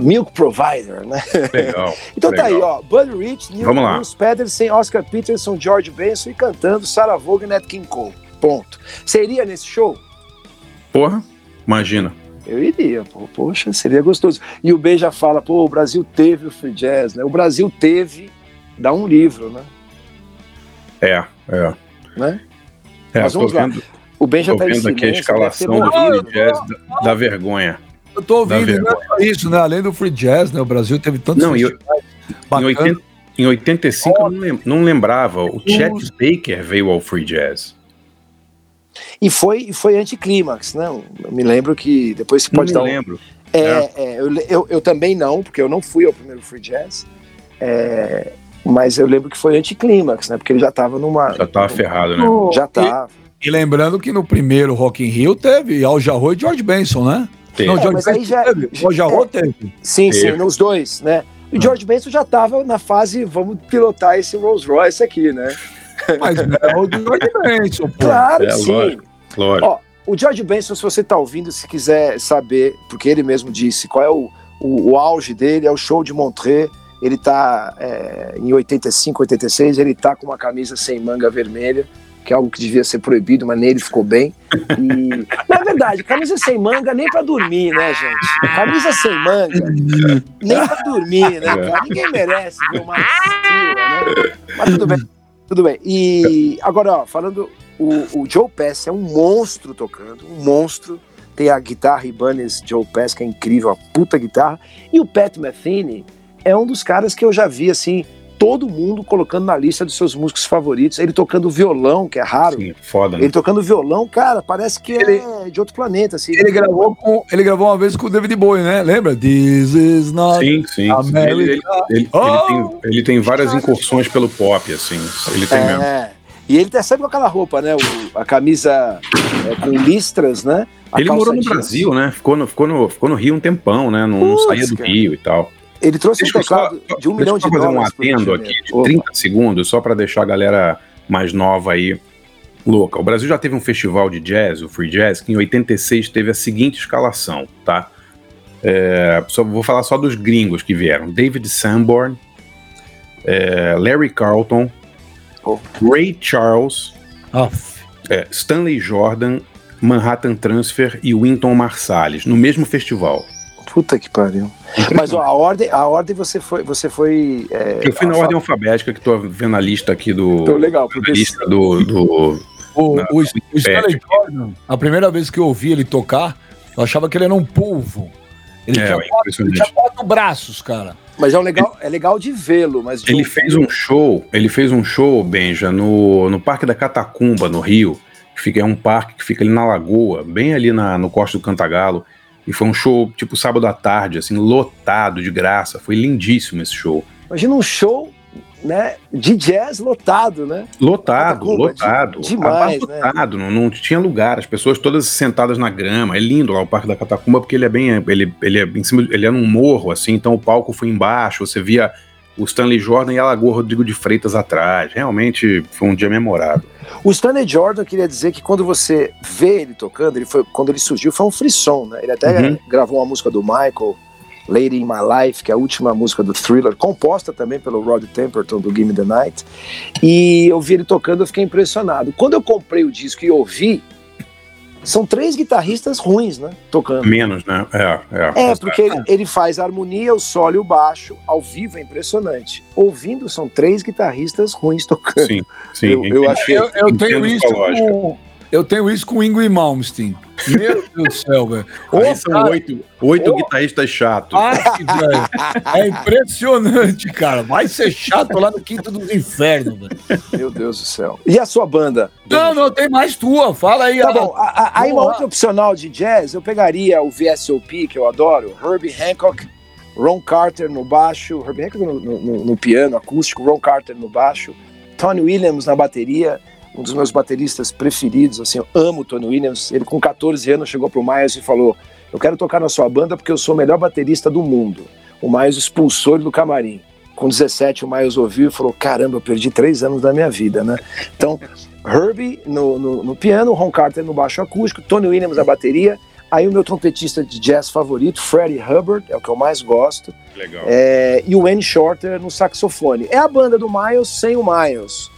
Milk Provider, né? Legal. [LAUGHS] então legal. tá aí, ó. Buddy Rich, Neil Bruce Pedersen, Oscar Peterson, George Benson e cantando Sarah Vaughan e Nat King Cole. Ponto. Seria nesse show? Porra, imagina. Eu iria, pô, poxa, seria gostoso. E o B já fala, pô, o Brasil teve o free jazz, né? O Brasil teve, dá um livro, né? É, é. Né? É, Mas vamos lá. Vendo, o Ben já tá vendo aqui a escalação do free jazz da, da vergonha. Eu tô ouvindo, não é só isso, né? Além do free jazz, né? O Brasil teve tantos não, eu, em, 80, em 85 oh, eu não lembrava. O Chet Baker veio ao free jazz. E foi, foi anticlímax, né? Eu me lembro que depois você pode não dar. Me lembro. É, é. é eu, eu, eu, também não, porque eu não fui ao primeiro free jazz. É, mas eu lembro que foi anticlímax, né? Porque ele já tava numa. Já tava ferrado, né? Já tava. E, e lembrando que no primeiro Rock in Rio teve Al Jarreau e George Benson, né? Não, é, mas aí já, teve. O Jarro é, teve. Sim, teve. sim, nos dois, né? E o George Benson já estava na fase, vamos pilotar esse Rolls Royce aqui, né? Mas é o George Benson, pô. Claro É, que sim. lógico. Lógico. Ó, o George Benson, se você está ouvindo, se quiser saber, porque ele mesmo disse qual é o, o, o auge dele, é o show de Montreux. Ele tá é, em 85, 86, ele tá com uma camisa sem manga vermelha, que é algo que devia ser proibido, mas nele ficou bem. E, na verdade, camisa sem manga nem para dormir, né, gente? Camisa sem manga, nem para dormir, né, cara? Ninguém merece ver uma axila, né? Mas tudo bem, tudo bem. E agora, ó, falando o, o Joe Pass é um monstro tocando, um monstro. Tem a guitarra Ibanez Joe Pass, que é incrível, a puta guitarra. E o Pat Metheny é um dos caras que eu já vi, assim, todo mundo colocando na lista dos seus músicos favoritos. Ele tocando violão, que é raro. Sim, foda, né? Ele tocando violão, cara, parece que Ele- é de outro planeta, assim. Ele gravou, com, ele gravou uma vez com o David Bowie, né? Lembra? This is not Sim, sim. America. Ele, ele- ele- Oh! ele tem, ele tem várias incursões pelo pop, assim. Ele tem mesmo. É. E ele tá sempre com aquela roupa, né? O- a camisa é, com listras, né? A Ele morou no. Brasil, né? Ficou no, ficou, no, ficou no Rio um tempão, né? Não, não saía do cara. Rio e tal. Ele trouxe Deixa um eu só, teclado de um deixa milhão eu de fazer um dólares. pro Rio de atendo Janeiro. aqui de Opa. 30 segundos, só para deixar a galera mais nova aí louca. O Brasil já teve um festival de jazz, o Free Jazz, que em 86 teve a seguinte escalação, tá? É, só, vou falar só dos gringos que vieram. David Sanborn, é, Larry Carlton, Oh. Ray Charles, Aff. é, Stanley Jordan, Manhattan Transfer e Wynton Marsalis, no mesmo festival. Puta que pariu. Mas ó, a ordem, a ordem você foi, você foi. é, Eu fui na ordem alfabética que tô vendo a lista aqui do. Então, legal, porque lista do, do- O, Não, o, o Stanley Jordan, a primeira vez que eu ouvi ele tocar, eu achava que ele era um polvo. Ele, É, tinha, é quatro, ele tinha quatro braços, cara. Mas é um legal, é legal de vê-lo, mas de Ele ouvir- fez um show, ele fez um show, Benja, no, no Parque da Catacumba, no Rio. Que fica, é um parque que fica ali na Lagoa, bem ali na, no Costa do Cantagalo. E foi um show, tipo, sábado à tarde, assim, lotado de graça. Foi lindíssimo esse show. Imagina um show, né, de jazz lotado, né? Lotado, Catacumba, lotado. de- demais, né? abarrotado, não, não tinha lugar, as pessoas todas sentadas na grama. É lindo lá o Parque da Catacumba, porque ele é bem. Ele, ele é em cima, ele é num morro, assim, então o palco foi embaixo, você via o Stanley Jordan e a Lagoa Rodrigo de Freitas atrás. Realmente foi um dia memorável. O Stanley Jordan, eu queria dizer que quando você vê ele tocando, ele foi, quando ele surgiu, foi um frisson, né? Ele até Uhum. gravou uma música do Michael, Lady in My Life, que é a última música do Thriller, composta também pelo Rod Temperton, do Give Me The Night. E eu vi ele tocando, eu fiquei impressionado. Quando eu comprei o disco e ouvi, são três guitarristas ruins, né? Tocando. Menos, né? É, é. É, porque ele, ele faz a harmonia, o solo e o baixo, ao vivo é impressionante. Ouvindo, são três guitarristas ruins tocando. Sim, sim. Eu- eu achei- Eu, eu tenho isso com. Eu tenho isso com o Ingrid Malmsteen. Meu [LAUGHS] Deus do céu, velho. São oito, oito Ô. guitarristas chatos. ai, velho. É impressionante, cara. Vai ser chato lá no quinto dos infernos, velho. Meu Deus do céu. E a sua banda? Não, não, tem mais tua. Fala aí. Tá bom, a- a- aí uma outra opcional de jazz, eu pegaria o VSOP, que eu adoro, Herbie Hancock, Ron Carter no baixo, Herbie Hancock no, no- no piano acústico, Ron Carter no baixo, Tony Williams na bateria, um dos meus bateristas preferidos, assim, eu amo o Tony Williams, ele com 14 anos chegou pro Miles e falou, eu quero tocar na sua banda porque eu sou o melhor baterista do mundo. O Miles expulsou ele do camarim. Com 17, o Miles ouviu e falou, caramba, eu perdi três anos da minha vida, né? Então, Herbie no, no, no piano, Ron Carter no baixo acústico, Tony Williams na bateria. Aí o meu trompetista de jazz favorito, Freddie Hubbard, é o que eu mais gosto. Legal. É, e o Wayne Shorter no saxofone. É a banda do Miles sem o Miles.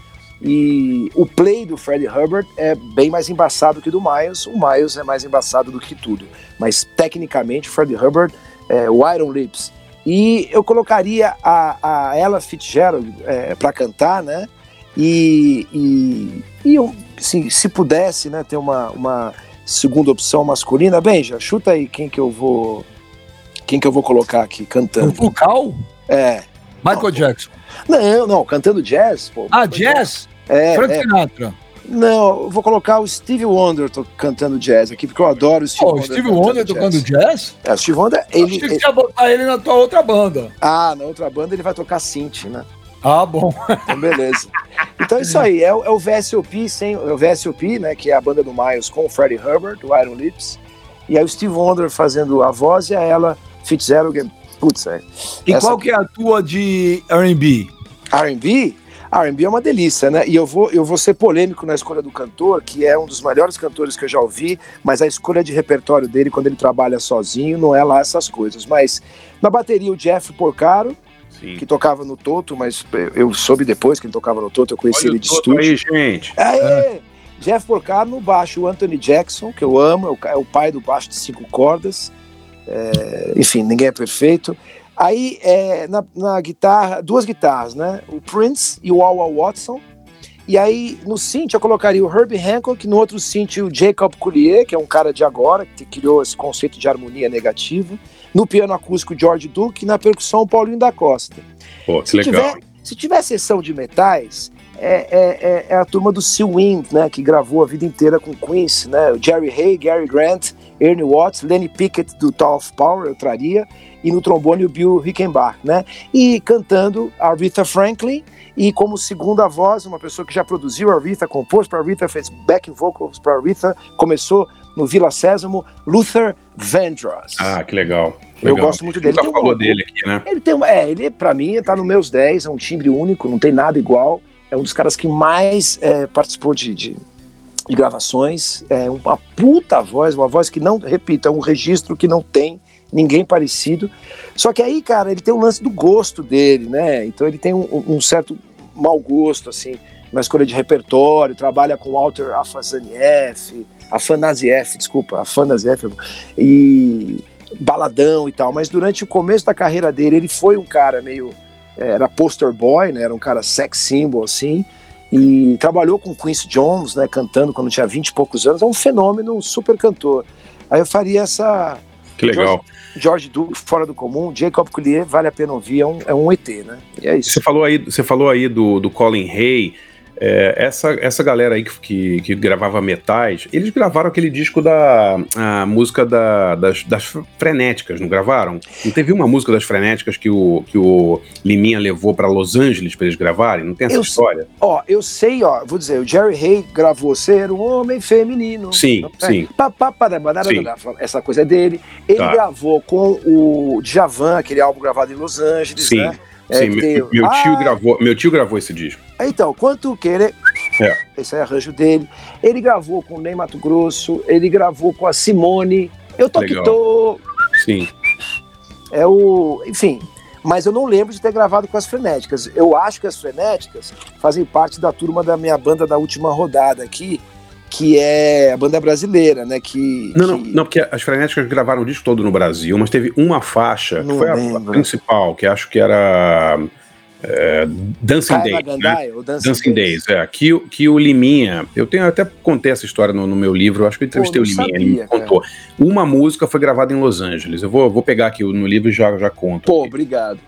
E o play do Freddie Hubbard é bem mais embaçado que o do Miles. O Miles é mais embaçado do que tudo. Mas tecnicamente, o Freddie Hubbard é o Iron Lips. E eu colocaria a, a Ella Fitzgerald é, para cantar, né? E, e, e eu, assim, se pudesse né, ter uma, uma segunda opção masculina, bem, já chuta aí quem que eu vou. Quem que eu vou colocar aqui O cantando? vocal? É. Michael Jackson. Não, não, cantando jazz, pô. Ah, jazz? É, Frank é. Sinatra. Não, eu vou colocar o Stevie Wonder cantando jazz aqui, porque eu adoro o Stevie Pô, o Wonder. Steve Wonder tocando jazz? É, o Stevie Wonder, Ele, Achei que ele- ia botar ele na tua outra banda. Ah, na outra banda ele vai tocar synth, né? Ah, bom. Então, beleza. [LAUGHS] Então é isso aí, é, o- é o VSOP, sem, é o VSOP, né, que é a banda do Miles com o Freddie Hubbard, o Iron Lips, e aí o Steve Wonder fazendo a voz e a ela Fitzgerald, Putz, é. E Essa... qual que é a tua de R&B? R&B? R&B é uma delícia, né? E eu vou, eu vou ser polêmico na escolha do cantor, que é um dos melhores cantores que eu já ouvi, mas a escolha de repertório dele quando ele trabalha sozinho não é lá essas coisas. Mas na bateria o Jeff Porcaro, Sim. que tocava no Toto, mas eu soube depois que ele tocava no Toto, eu conheci Olha ele de estúdio. Aí, gente. Aê! É. Jeff Porcaro no baixo, o Anthony Jackson, que eu amo, é o pai do baixo de cinco cordas. É, enfim, ninguém é perfeito. Aí, é, na, na, guitarra, duas guitarras, né? O Prince e o Al Watson. E aí, no synth, eu colocaria o Herbie Hancock, no outro synth, o Jacob Collier, que é um cara de agora, que criou esse conceito de harmonia negativa. No piano acústico, George Duke. E na percussão, Paulinho da Costa. Pô, que se legal. Tiver, se tiver sessão de metais, é, é, é, é, a turma do Seal Wind, né, que gravou a vida inteira com Quincy, né, o Jerry Hay, Gary Grant, Ernie Watts, Lenny Pickett do Tower of Power, eu traria, e no trombone o Bill Rickenbach, né? E cantando a Aretha Franklin e como segunda voz, uma pessoa que já produziu a Aretha, compôs para a Aretha, fez backing vocals para a Aretha, começou no Vila Sésamo, Luther Vandross. Ah, que legal. Eu gosto muito dele. Ele falou um, dele aqui, né? Ele tem, é, ele para mim tá no meus 10, é um timbre único, não tem nada igual. É um dos caras que mais é, participou de, de, de gravações. É uma puta voz, uma voz que não, repito, é um registro que não tem ninguém parecido. Só que aí, cara, ele tem o lance do gosto dele, né? Então ele tem um, um certo mau gosto, assim, na escolha de repertório, trabalha com Walter Afazanieff, Afanasieff, desculpa, Afanasieff, e baladão e tal. Mas durante o começo da carreira dele, ele foi um cara meio. Era poster boy, né? Era um cara sex symbol, assim. E trabalhou com Quincy Jones, né? Cantando quando tinha 20 e poucos anos. É um fenômeno, um super cantor. Aí eu faria essa. Que legal. George Duke, fora do comum, Jacob Collier, vale a pena ouvir, é um, é um ET, né? E é isso. Você falou aí, você falou aí do, do Colin Hay, é, essa, essa galera aí que, que, que, gravava metais, eles gravaram aquele disco da a música da, das, das frenéticas, não gravaram? Não teve uma música das frenéticas que o, que o Liminha levou para Los Angeles para eles gravarem? Não tem essa eu história? ó, eu sei, ó, vou dizer, o Jerry Hay gravou Ser um Homem Feminino. Sim, é, sim. Pa, pa, pa, sim. Essa coisa é dele. Ele tá. gravou com o Djavan, aquele álbum gravado em Los Angeles, sim. né? É, Sim, meu, meu tio ah, gravou, meu tio gravou esse disco. Então, quanto querer. É. Esse é arranjo dele. Ele gravou com o Ney Mato Grosso, ele gravou com a Simone. Eu tô Legal. que tô. Sim. É o. Enfim. Mas eu não lembro de ter gravado com as frenéticas. Eu acho que as frenéticas fazem parte da turma da minha banda da última rodada aqui que é a banda brasileira, né? Que, não, que... não, não, porque as Frenéticas gravaram o disco todo no Brasil, mas teve uma faixa, não que foi a, a, principal, que acho que era é, Dancing Days. né? Dancing, Dancing Days, é. Que, que o Liminha, eu tenho até contei essa história no, no meu livro, acho que eu entrevistei Pô, o Liminha, sabia, ele me contou. Cara. Uma música foi gravada em Los Angeles. Eu vou, vou pegar aqui no livro e já, já conto. Pô, aqui. obrigado.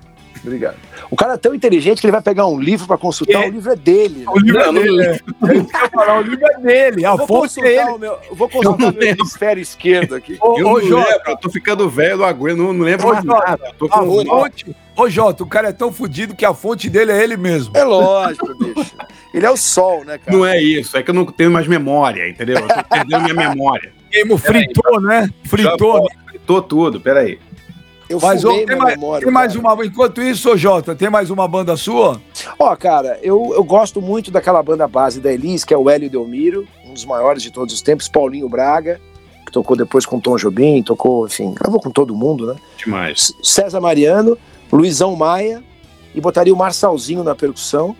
Obrigado. O cara é tão inteligente que ele vai pegar um livro para consultar, é. o livro é dele. Né? [LAUGHS] O livro é dele. É. o livro é dele. A vou consultar é o meu, vou consultar o meu hemisfério esquerdo aqui. Ô, eu ô, não Jota, lembro, eu tô ficando velho, não aguento, não, não lembro ô, Jota, nada. Tô com a fonte, ô Jota, o cara é tão fodido que a fonte dele é ele mesmo. É lógico, bicho. Ele é o sol, né, cara? Não é isso, é que eu não tenho mais memória, entendeu? Eu tô perdendo minha memória. [LAUGHS] Fritou, né? Fritou. Já, fritou tudo, peraí. Eu Mas tem, mais, memória, tem mais uma. Enquanto isso, ô Jota, tem mais uma banda sua? Ó, cara, eu, eu gosto muito daquela banda base da Elis, que é o Hélio Delmiro, um dos maiores de todos os tempos, Paulinho Braga, que tocou depois com Tom Jobim, tocou, enfim, gravou com todo mundo, né? Demais. César Mariano, Luizão Maia, e botaria o Marçalzinho na percussão.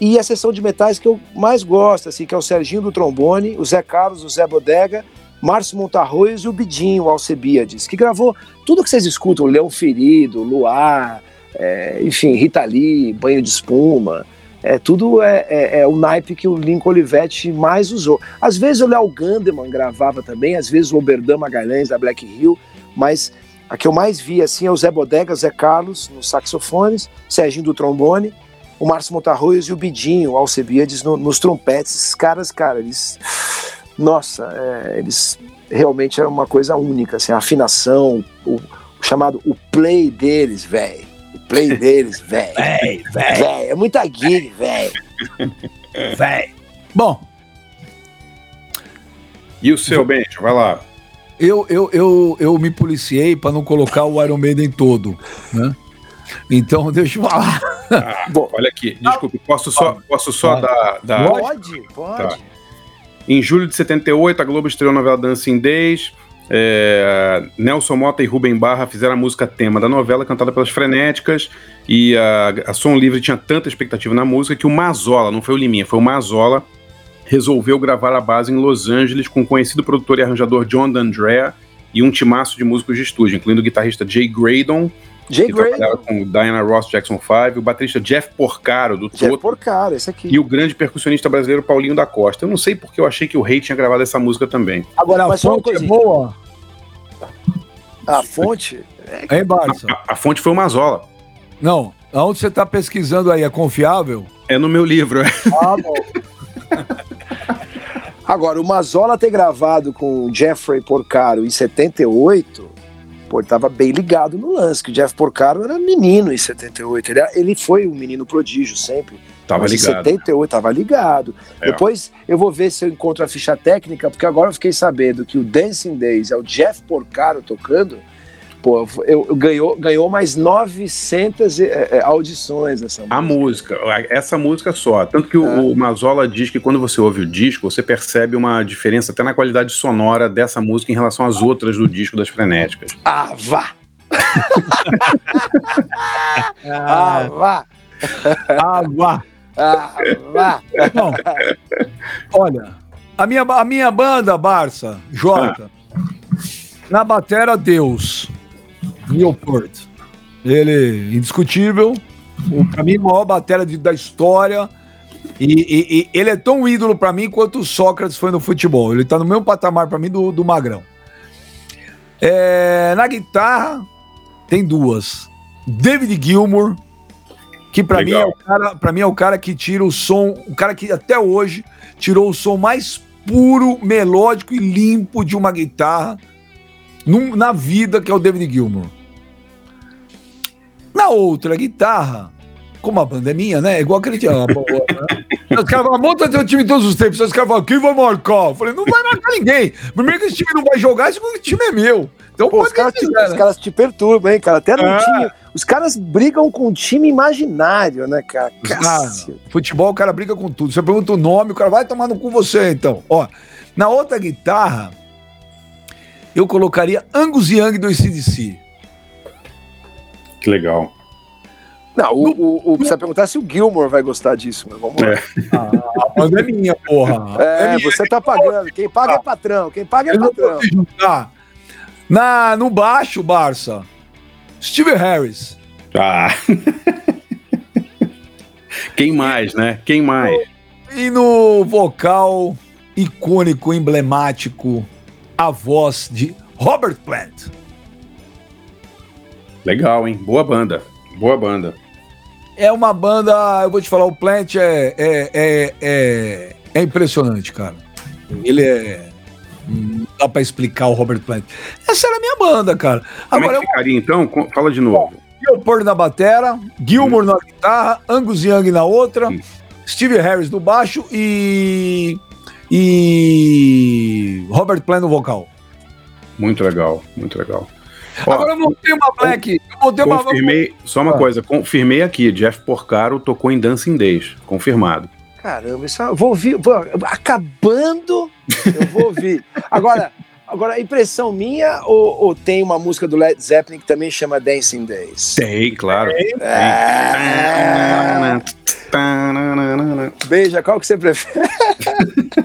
E a sessão de metais que eu mais gosto, assim, que é o Serginho do trombone, o Zé Carlos, o Zé Bodega Márcio Montarroios e o Bidinho Alcebiades, que gravou tudo que vocês escutam, Leão Ferido, Luar, é, enfim, Rita Lee, Banho de Espuma, é, tudo é, é, é, o naipe que o Lincoln Olivetti mais usou. Às vezes o Léo Gandeman gravava também, às vezes o Oberdan Magalhães da Black Hill, mas a que eu mais vi assim é o Zé Bodega, Zé Carlos nos saxofones, Serginho do trombone, o Márcio Montarroios e o Bidinho Alcebiades no, nos trompetes. Esses caras, cara, eles nossa, é, eles realmente é uma coisa única, assim, a afinação, o, o chamado o play deles, velho. O play [LAUGHS] deles, velho. velho. É muita gig, velho. [LAUGHS] Velho. Bom. E o seu, Benjo? Vai lá. eu, eu, eu, eu me policiei para não colocar o Iron Maiden todo, né? Então, [LAUGHS] deixa eu falar. Ah, Bom, olha aqui, desculpe, posso só, posso só dar, dar. Pode, pode. Tá. Em julho de 78, a Globo estreou a novela Dancing Days. É, Nelson Mota e Rubem Barra fizeram a música tema da novela, cantada pelas Frenéticas. E a, a Som Livre tinha tanta expectativa na música que o Mazola, não foi o Liminha, foi o Mazola, resolveu gravar a base em Los Angeles com o conhecido produtor e arranjador John D'Andrea e um timaço de músicos de estúdio, incluindo o guitarrista Jay Graydon, Jay trabalhava com Diana Ross Jackson 5, o baterista Jeff Porcaro, do Jeff Toto, Porcaro, esse aqui. e o grande percussionista brasileiro Paulinho da Costa. Eu não sei porque eu achei que o Rei tinha gravado essa música também. Agora, A fonte é boa, A fonte. hein, Barça? A, a fonte foi o Mazola. Não, aonde você tá pesquisando aí, é confiável? É no meu livro. é. [LAUGHS] Ah, bom. Agora, o Mazola ter gravado com o Jeffrey Porcaro em 78, pô, ele tava bem ligado no lance, que o Jeff Porcaro era menino em 78. Ele, ele foi um menino prodígio sempre. Tava mas ligado. Em 78 tava ligado. É. Depois eu vou ver se eu encontro a ficha técnica, porque agora eu fiquei sabendo que o Dancing Days é o Jeff Porcaro tocando. Pô, eu, eu ganhou, ganhou mais 900 é, é, audições essa A música, essa música só. Tanto que o, É. o Mazola diz que quando você ouve o disco, você percebe uma diferença até na qualidade sonora dessa música em relação às outras do disco das Frenéticas. Ah, vá! [LAUGHS] Ah, vá! Água. Ah, vá! Não. Olha, a minha, a minha banda, Barça, Jota, na batera, Deus. Newport. Ele, indiscutível, o, pra mim, o maior batera de- da história. E, e- e ele é tão ídolo pra mim quanto o Sócrates foi no futebol. Ele tá no mesmo patamar pra mim do, do Magrão. É, na guitarra, tem duas. David Gilmour, que pra mim, é o cara, pra mim é o cara que tira o som, o cara que até hoje tirou o som mais puro, melódico e limpo de uma guitarra num- na vida, que é o David Gilmour. Na outra guitarra, como a banda é minha, né? Igual aquele dia. ah, né? [LAUGHS] Os caras falam, monta teu time todos os tempos. Os caras falam, quem vai marcar? Eu falei, não vai marcar ninguém. Primeiro que esse time não vai jogar, esse time é meu. Então Pô, os caras te, quiser, os né? caras te perturbam, hein, cara? Até no É. time. Os caras brigam com um time imaginário, né, cara? Ah, futebol, o cara briga com tudo. Você pergunta o nome, o cara vai tomar no cu você, então. Ó, na outra guitarra, eu colocaria Angus Young do ACDC. Que legal. Não, o, o, o- precisa perguntar se o Gilmore vai gostar disso, mas vamos lá. É. A banda é minha, porra. É, minha. você tá pagando. Quem paga é patrão. Quem paga é patrão. Na, no baixo, Barça, Steve Harris. Ah. [LAUGHS] Quem mais, né? Quem mais? E no vocal icônico, emblemático, a voz de Robert Plant. Legal, hein? Boa banda. Boa banda. É uma banda, eu vou te falar, o Plant é, é, é, é, é impressionante, cara. Ele é. Não dá pra explicar o Robert Plant. Essa era a minha banda, cara. Como Agora é que ficaria então? Fala de novo. Pôr na batera, Gilmour na guitarra, Angus Young na outra, Hum. Steve Harris no baixo e. E. Robert Plant no vocal. Muito legal, muito legal. Ó, Agora eu montei uma black. Eu montei uma. confirmei, só uma Ah. coisa, confirmei aqui, Jeff Porcaro tocou em Dancing Days, confirmado. Caramba, isso eu vou ouvir. vou- acabando, eu vou ouvir. [LAUGHS] Agora, agora a impressão minha ou, ou tem uma música do Led Zeppelin que também chama Dancing Days? Tem, claro. É... Beija, qual que você prefere? [LAUGHS]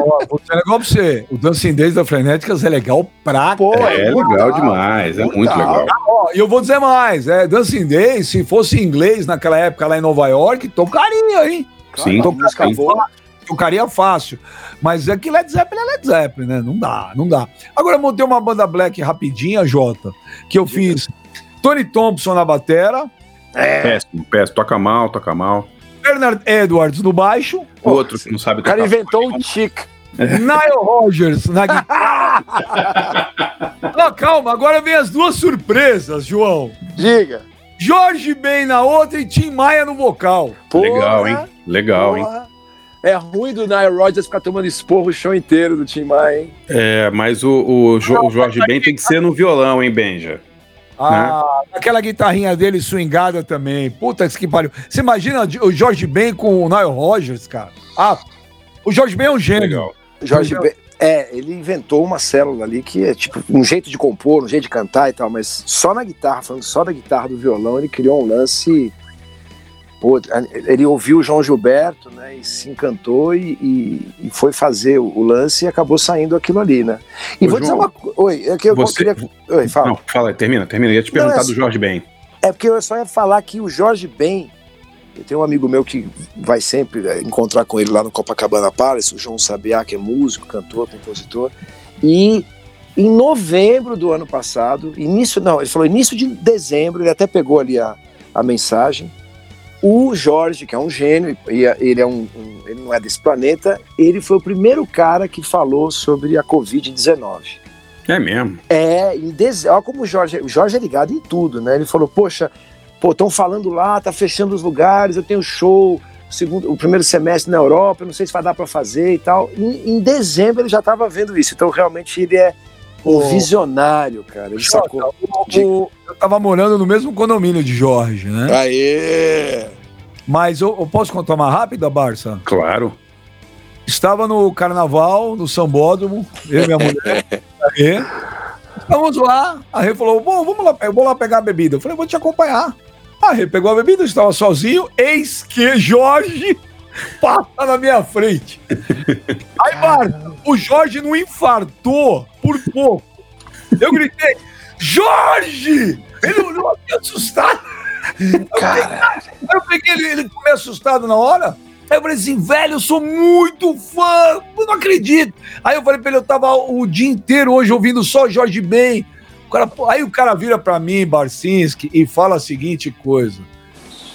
Ó, vou um negócio pra você. O Dancing Days da Frenéticas é legal pra Pô, É muito legal demais, é muito legal. Ó, e eu vou dizer mais, é, Dancing Days, se fosse inglês naquela época lá em Nova York, tocaria, hein? Sim, boa. Tocaria fácil. Mas é que Led Zeppelin é Led Zeppelin, né? Não dá, não dá. Agora eu montei uma banda black rapidinha, Jota, que eu fiz Tony Thompson na batera, É, Péssimo, péssimo. Toca mal, toca mal. Bernard Edwards no baixo, Outro que não sabe o cara tocar. inventou um tic. Nile Rogers na guitarra. [LAUGHS] Não, calma, agora vem as duas surpresas, João. Diga. Jorge Ben na outra e Tim Maia no vocal. Porra, Legal, hein? Legal, hein? porra. é ruim do Nile Rodgers ficar tomando esporro o show inteiro do Tim Maia, hein? É, mas o, o, jo, o Jorge Ben tem que ser no violão, hein, Benja? Ah, né? aquela guitarrinha dele swingada também. Puta que pariu. Você imagina o Jorge Ben com o Nile Rodgers, cara? Ah, o Jorge Ben é um gênio. Legal. Jorge Ben, é, ele inventou uma célula ali que é tipo um jeito de compor, um jeito de cantar e tal, mas só na guitarra, falando só da guitarra do violão, ele criou um lance. Pô, ele ouviu o João Gilberto, né, e se encantou e, e, e foi fazer o, o, lance e acabou saindo aquilo ali, né? E Ô, vou João, dizer uma coisa. Oi, é que eu você... queria. Oi, fala. Não, fala, termina, termina. Eu ia te perguntar Não, é... do Jorge Ben. É porque eu só ia falar que o Jorge Ben eu tenho um amigo meu que vai sempre é, encontrar com ele lá no Copacabana Palace, o João Sabiá, que é músico, cantor, compositor. E em novembro do ano passado, início, não, ele falou início de dezembro, ele até pegou ali a, a mensagem. O Jorge, que é um gênio, e ele, é um, um, ele não é desse planeta, ele foi o primeiro cara que falou sobre a Covid-19. É mesmo? É, em dezembro, olha como o Jorge, o Jorge é ligado em tudo, né? Ele falou, poxa, pô, estão falando lá, tá fechando os lugares, eu tenho show, segundo, o primeiro semestre na Europa, não sei se vai dar para fazer e tal. Em, em, dezembro ele já estava vendo isso, então realmente ele é um visionário, cara. Ele Jota, sacou. O, eu tava morando no mesmo condomínio de Jorge, né? Aê! Mas eu, eu posso contar uma rápida, Barça? Claro. Estava no carnaval, no Sambódromo, eu e minha mulher. [LAUGHS] aí, vamos lá. A Rê falou: Bom, vamos lá, eu vou lá pegar a bebida. Eu falei: Vou te acompanhar. Aí pegou a bebida, estava sozinho, eis que Jorge passa na minha frente. Aí, Marco, o Jorge não infartou por pouco. Eu gritei, Jorge! Ele olhou aqui assustado. Cara. Eu peguei ele, ele ficou meio assustado na hora. Aí eu falei assim, velho, eu sou muito fã, eu não acredito. Aí eu falei pra ele, eu tava o dia inteiro hoje ouvindo só Jorge Ben. O cara, aí o cara vira para mim, Barcinski, e fala a seguinte coisa.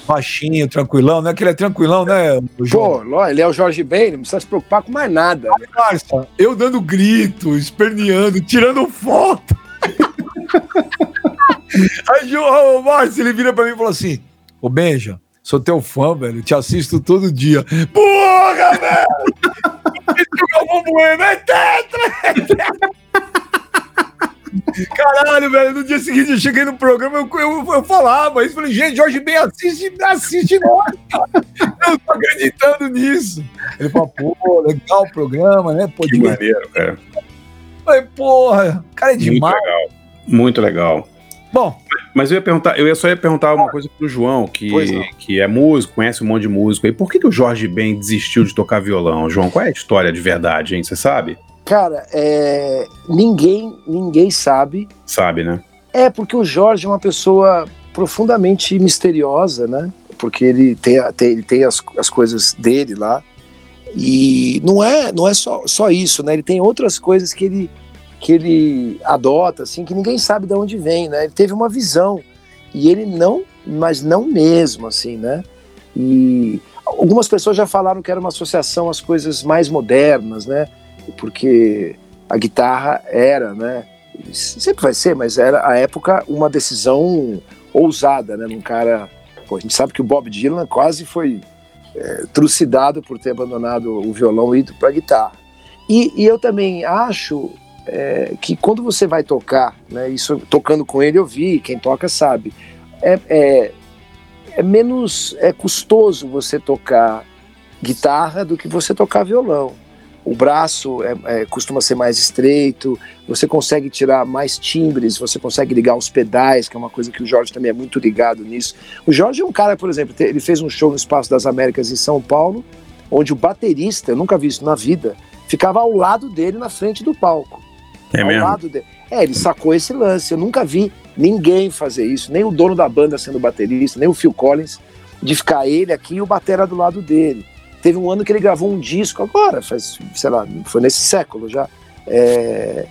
Baixinho, tranquilão, não é que ele é tranquilão, né? Pô, ele é o Jorge Ben, não precisa se preocupar com mais nada. Marcia, eu dando grito, esperneando, tirando foto. [LAUGHS] aí o Márcio, ele vira pra mim e fala assim: Ô Benja, sou teu fã, velho, te assisto todo dia. Porra, velho! o Bueno é tetra! É tetra! Caralho, velho, no dia seguinte eu cheguei no programa, eu, eu, eu falava isso, falei, gente, Jorge Ben assiste, assiste nós, Eu tô acreditando nisso. Ele falou, pô, legal o programa, né? Pô, que maneiro, cara. Falei, porra, cara é demais. Muito legal, muito legal. Bom. Mas eu ia perguntar, eu só ia perguntar uma coisa pro João, que, que é músico, conhece um monte de músico aí. Por que, que o Jorge Ben desistiu de tocar violão, João? Qual é a história de verdade, hein? Você sabe? Cara, é, ninguém, ninguém sabe. Sabe, né? É, porque o Jorge é uma pessoa profundamente misteriosa, né? Porque ele tem, tem, ele tem as, as coisas dele lá. E não é, não é só, só isso, né? Ele tem outras coisas que ele, que ele adota, assim, que ninguém sabe de onde vem, né? Ele teve uma visão. E ele não, mas não mesmo, assim, né? E algumas pessoas já falaram que era uma associação às coisas mais modernas, né? Porque a guitarra era, né? Sempre vai ser, mas era a época uma decisão ousada, né? Num cara. Pô, a gente sabe que o Bob Dylan quase foi é, trucidado por ter abandonado o violão e ido para a guitarra. E, e, eu também acho é, que quando você vai tocar, né? Isso tocando com ele eu vi, quem toca sabe. É, é, é menos é custoso você tocar guitarra do que você tocar violão o braço é, é, costuma ser mais estreito, você consegue tirar mais timbres, você consegue ligar os pedais, que é uma coisa que o Jorge também é muito ligado nisso. O Jorge é um cara, por exemplo, ele fez um show no Espaço das Américas em São Paulo, onde o baterista, eu nunca vi isso na vida, ficava ao lado dele na frente do palco. É ao mesmo? Lado dele. É, ele sacou esse lance. Eu nunca vi ninguém fazer isso, nem o dono da banda sendo baterista, nem o Phil Collins, de ficar ele aqui e o batera do lado dele. Teve um ano que ele gravou um disco agora, faz, sei lá, foi nesse século já, é,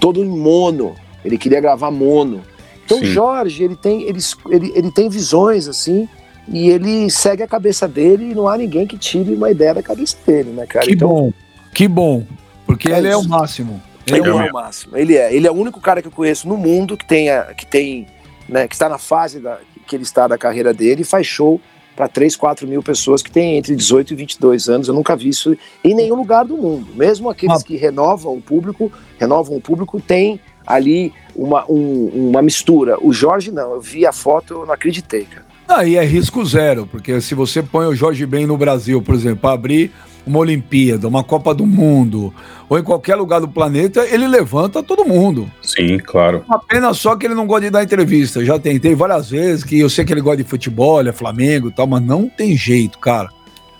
todo em mono. Ele queria gravar mono. Então o Jorge, ele tem, ele, ele, ele tem visões assim, e ele segue a cabeça dele e não há ninguém que tire uma ideia da cabeça dele, né, cara? Que então, bom, que bom, porque é ele isso. é o máximo. Ele, ele é o máximo. Ele é, ele é o único cara que eu conheço no mundo que tenha, que tem, né, que está na fase da, que ele está da carreira dele e faz show para 3, 4 mil pessoas que têm entre 18 e 22 anos. Eu nunca vi isso em nenhum lugar do mundo. Mesmo aqueles que renovam o público, renovam o público, tem ali uma, um, uma mistura. O Jorge não, eu vi a foto, eu não acreditei, cara. Aí é risco zero, porque se você põe o Jorge Ben no Brasil, por exemplo, para abrir uma Olimpíada, uma Copa do Mundo, ou em qualquer lugar do planeta, ele levanta todo mundo. Sim, claro. Apenas só que ele não gosta de dar entrevista. Eu já tentei várias vezes, que eu sei que ele gosta de futebol, é Flamengo e tal, mas não tem jeito, cara.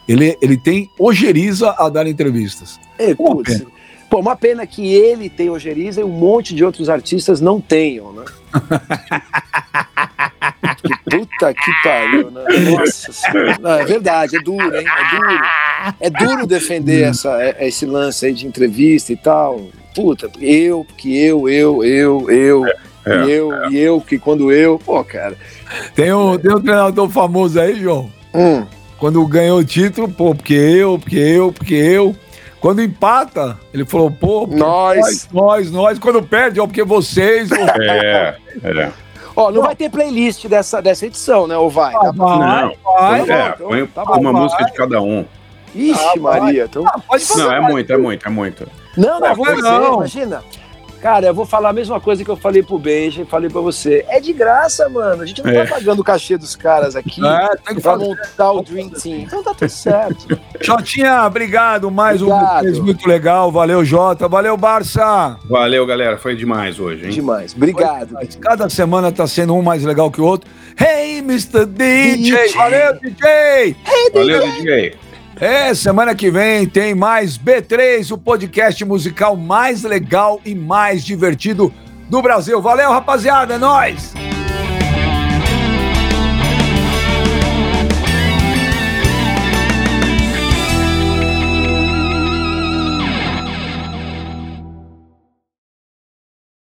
Ele, ele tem ojeriza a dar entrevistas. É, putz, Pô, uma pena que ele tem ojeriza e um monte de outros artistas não tenham, né? [LAUGHS] que puta que pariu, né? Nossa senhora. Não, é verdade, é duro, hein? É duro. É duro defender essa, é, esse lance aí de entrevista e tal. Puta, eu, porque eu, eu, eu, eu. É, e eu, é. e eu, que quando eu. Pô, cara. Tem um, tem um treinador famoso aí, João. Hum. Quando ganhou o título, pô, porque eu, porque eu, porque eu. Quando empata, ele falou, pô, nós. nós, nós. Quando perde, ó, porque vocês. É, é. Ó, não vai ter playlist dessa, dessa edição, né? Ou vai? Ah, vai, não, vai, é, então, põe tá uma vai. música de cada um. Ixi, ah, Maria. Então... Ah, pode fazer, não, é muito, é muito, é muito. Não, não, dizer, não. imagina. Cara, eu vou falar a mesma coisa que eu falei pro Benji e falei pra você. É de graça, mano. A gente não tá é. tá pagando o cachê dos caras aqui é, tem que pra fazer. montar o Dream Team. Então tá tudo certo. [LAUGHS] Jotinha, obrigado. Mais obrigado. um muito legal. Valeu, Jota. Valeu, Barça. Valeu, galera. Foi demais hoje, hein? Demais. Obrigado. Demais. Cada semana tá sendo um mais legal que o outro. Hey, Mr. DJ. DJ. Valeu, DJ. Hey, Valeu, DJ. DJ. É, semana que vem tem mais B3, o podcast musical mais legal e mais divertido do Brasil. Valeu, rapaziada, é nóis!